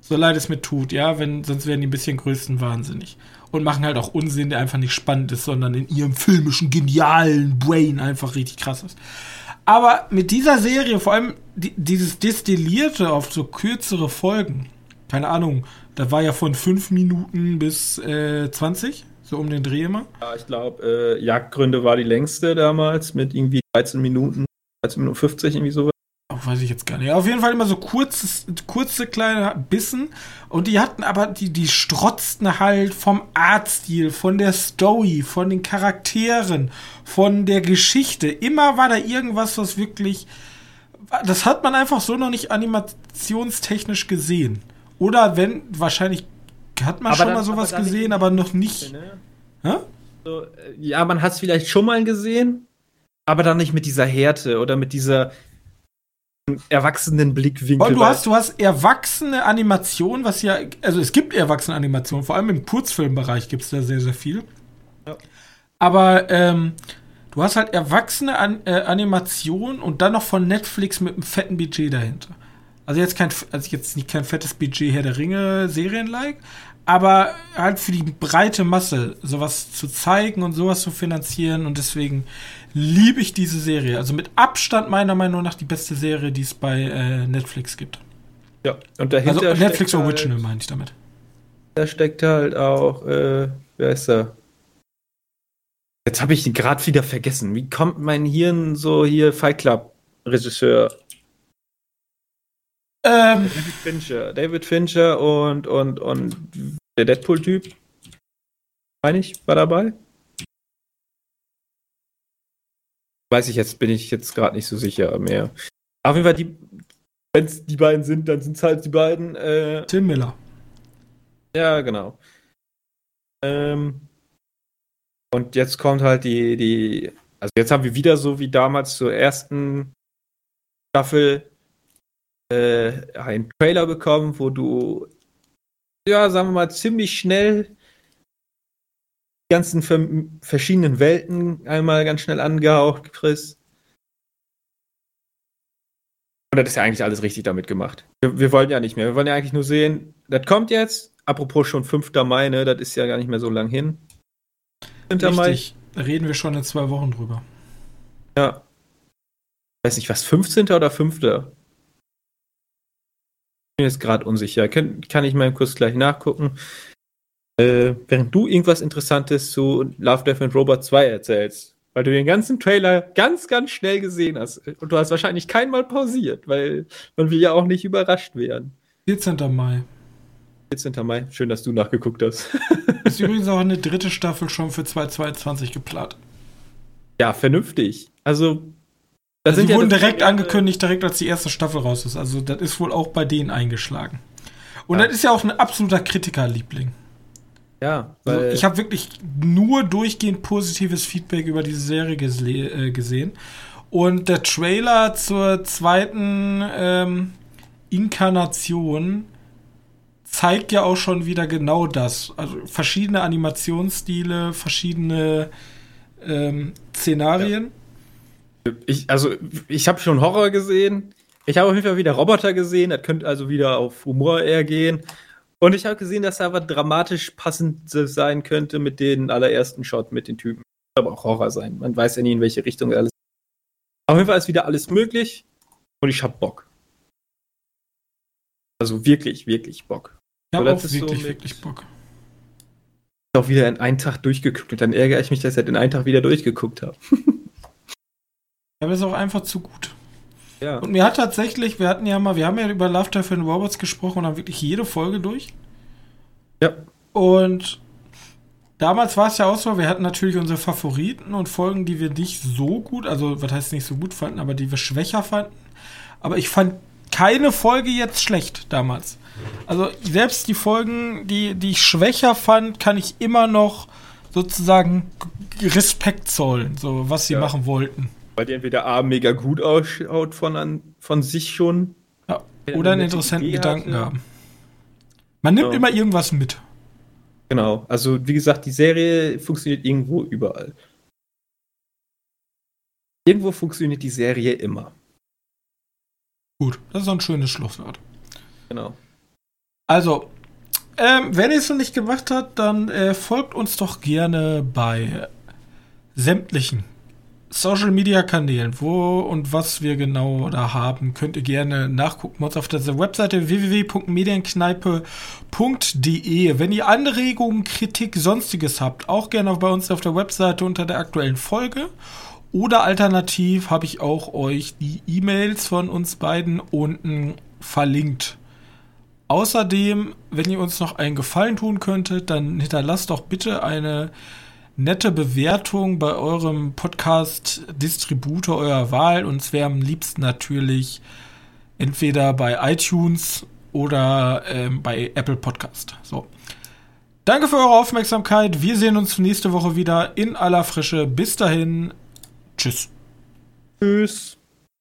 So leid es mir tut, ja, wenn, sonst werden die ein bisschen größten wahnsinnig und machen halt auch Unsinn, der einfach nicht spannend ist, sondern in ihrem filmischen, genialen Brain einfach richtig krass ist. Aber mit dieser Serie, vor allem die, dieses Destillierte auf so kürzere Folgen, keine Ahnung, da war ja von 5 Minuten bis äh, 20, so um den Dreh immer. Ja, ich glaube, äh, Jagdgründe war die längste damals mit irgendwie 13 Minuten, 13 Minuten 50, irgendwie sowas weiß ich jetzt gar nicht. Auf jeden Fall immer so kurzes, kurze kleine Bissen. Und die hatten aber, die, die strotzten halt vom Artstil, von der Story, von den Charakteren, von der Geschichte. Immer war da irgendwas, was wirklich. Das hat man einfach so noch nicht animationstechnisch gesehen. Oder wenn, wahrscheinlich hat man aber schon dann, mal sowas aber gesehen, aber noch nicht. Ne? So, äh, ja, man hat es vielleicht schon mal gesehen, aber dann nicht mit dieser Härte oder mit dieser, erwachsenen Blickwinkel. Und du hast, du hast erwachsene Animation, was ja, also es gibt erwachsene Animation, vor allem im Kurzfilmbereich gibt es da sehr, sehr viel. Ja. Aber ähm, du hast halt erwachsene An äh, Animation und dann noch von Netflix mit einem fetten Budget dahinter. Also jetzt kein, also jetzt nicht kein fettes Budget Herr der Ringe Serien-like, aber halt für die breite Masse sowas zu zeigen und sowas zu finanzieren und deswegen liebe ich diese Serie. Also mit Abstand meiner Meinung nach die beste Serie, die es bei äh, Netflix gibt. Ja, und dahinter. Also Netflix Original halt, meine ich damit. Da steckt halt auch, äh, wer ist er? Jetzt habe ich ihn gerade wieder vergessen. Wie kommt mein Hirn so hier Fight Club Regisseur? Ähm, David Fincher. David Fincher und, und, und der Deadpool-Typ. Meine ich, war dabei? Weiß ich jetzt, bin ich jetzt gerade nicht so sicher mehr. Auf jeden Fall, die, wenn es die beiden sind, dann sind es halt die beiden. Äh, Tim Miller. Ja, genau. Ähm, und jetzt kommt halt die, die, also jetzt haben wir wieder so wie damals zur ersten Staffel äh, einen Trailer bekommen, wo du, ja, sagen wir mal, ziemlich schnell ganzen verschiedenen Welten einmal ganz schnell angehaucht, Chris. Und das ist ja eigentlich alles richtig damit gemacht. Wir, wir, wollen ja nicht mehr. Wir wollen ja eigentlich nur sehen, das kommt jetzt. Apropos schon 5. Mai, ne? Das ist ja gar nicht mehr so lang hin. 5. Richtig. Mai. Da reden wir schon in zwei Wochen drüber. Ja. Ich weiß nicht, was, 15. oder 5.? Ich bin jetzt gerade unsicher. Kann, kann ich mal kurz gleich nachgucken äh, während du irgendwas Interessantes zu Love, Death and Robot 2 erzählst. Weil du den ganzen Trailer ganz, ganz schnell gesehen hast. Und du hast wahrscheinlich keinmal pausiert, weil man will ja auch nicht überrascht werden. 14. Mai. 14. Mai. Schön, dass du nachgeguckt hast. [LAUGHS] Ist übrigens auch eine dritte Staffel schon für 2022 geplant. Ja, vernünftig. Also, das also die ja wurden direkt angekündigt, direkt als die erste Staffel raus ist. Also, das ist wohl auch bei denen eingeschlagen. Und ja. das ist ja auch ein absoluter Kritikerliebling. Ja, weil also ich habe wirklich nur durchgehend positives Feedback über diese Serie äh, gesehen. Und der Trailer zur zweiten ähm, Inkarnation zeigt ja auch schon wieder genau das. Also verschiedene Animationsstile, verschiedene ähm, Szenarien. Ich, also, ich habe schon Horror gesehen. Ich habe auf jeden Fall wieder Roboter gesehen. Das könnte also wieder auf Humor eher gehen. Und ich habe gesehen, dass da aber dramatisch passend sein könnte mit den allerersten Shot mit den Typen. Aber auch Horror sein. Man weiß ja nie, in welche Richtung alles. Auf jeden Fall ist wieder alles möglich. Und ich hab Bock. Also wirklich, wirklich Bock. Ich habe auch wirklich, so wirklich Bock. Auch wieder in einen Tag durchgeguckt und dann ärgere ich mich, dass ich in einen Tag wieder durchgeguckt habe. [LAUGHS] Aber ist auch einfach zu gut. Ja. Und mir hat tatsächlich, wir hatten ja mal, wir haben ja über Love Death and Robots gesprochen und haben wirklich jede Folge durch. Ja. Und damals war es ja auch so, wir hatten natürlich unsere Favoriten und Folgen, die wir nicht so gut, also was heißt nicht so gut fanden, aber die wir schwächer fanden. Aber ich fand keine Folge jetzt schlecht damals. Also selbst die Folgen, die, die ich schwächer fand, kann ich immer noch sozusagen Respekt zollen, so was sie ja. machen wollten. Weil die entweder A mega gut ausschaut von, an, von sich schon. Ja, oder einen interessanten Gedanken hatte. haben. Man nimmt ja. immer irgendwas mit. Genau, also wie gesagt, die Serie funktioniert irgendwo überall. Irgendwo funktioniert die Serie immer. Gut, das ist ein schönes Schlusswort. Genau. Also, ähm, wenn ihr es noch nicht gemacht habt, dann äh, folgt uns doch gerne bei sämtlichen Social Media Kanälen, wo und was wir genau da haben, könnt ihr gerne nachgucken. Uns auf der Webseite www.medienkneipe.de. Wenn ihr Anregungen, Kritik, sonstiges habt, auch gerne bei uns auf der Webseite unter der aktuellen Folge. Oder alternativ habe ich auch euch die E-Mails von uns beiden unten verlinkt. Außerdem, wenn ihr uns noch einen Gefallen tun könntet, dann hinterlasst doch bitte eine nette Bewertung bei eurem Podcast-Distributor eurer Wahl. Uns wäre am liebsten natürlich entweder bei iTunes oder ähm, bei Apple Podcast. So. Danke für eure Aufmerksamkeit. Wir sehen uns nächste Woche wieder in aller Frische. Bis dahin. Tschüss. Tschüss.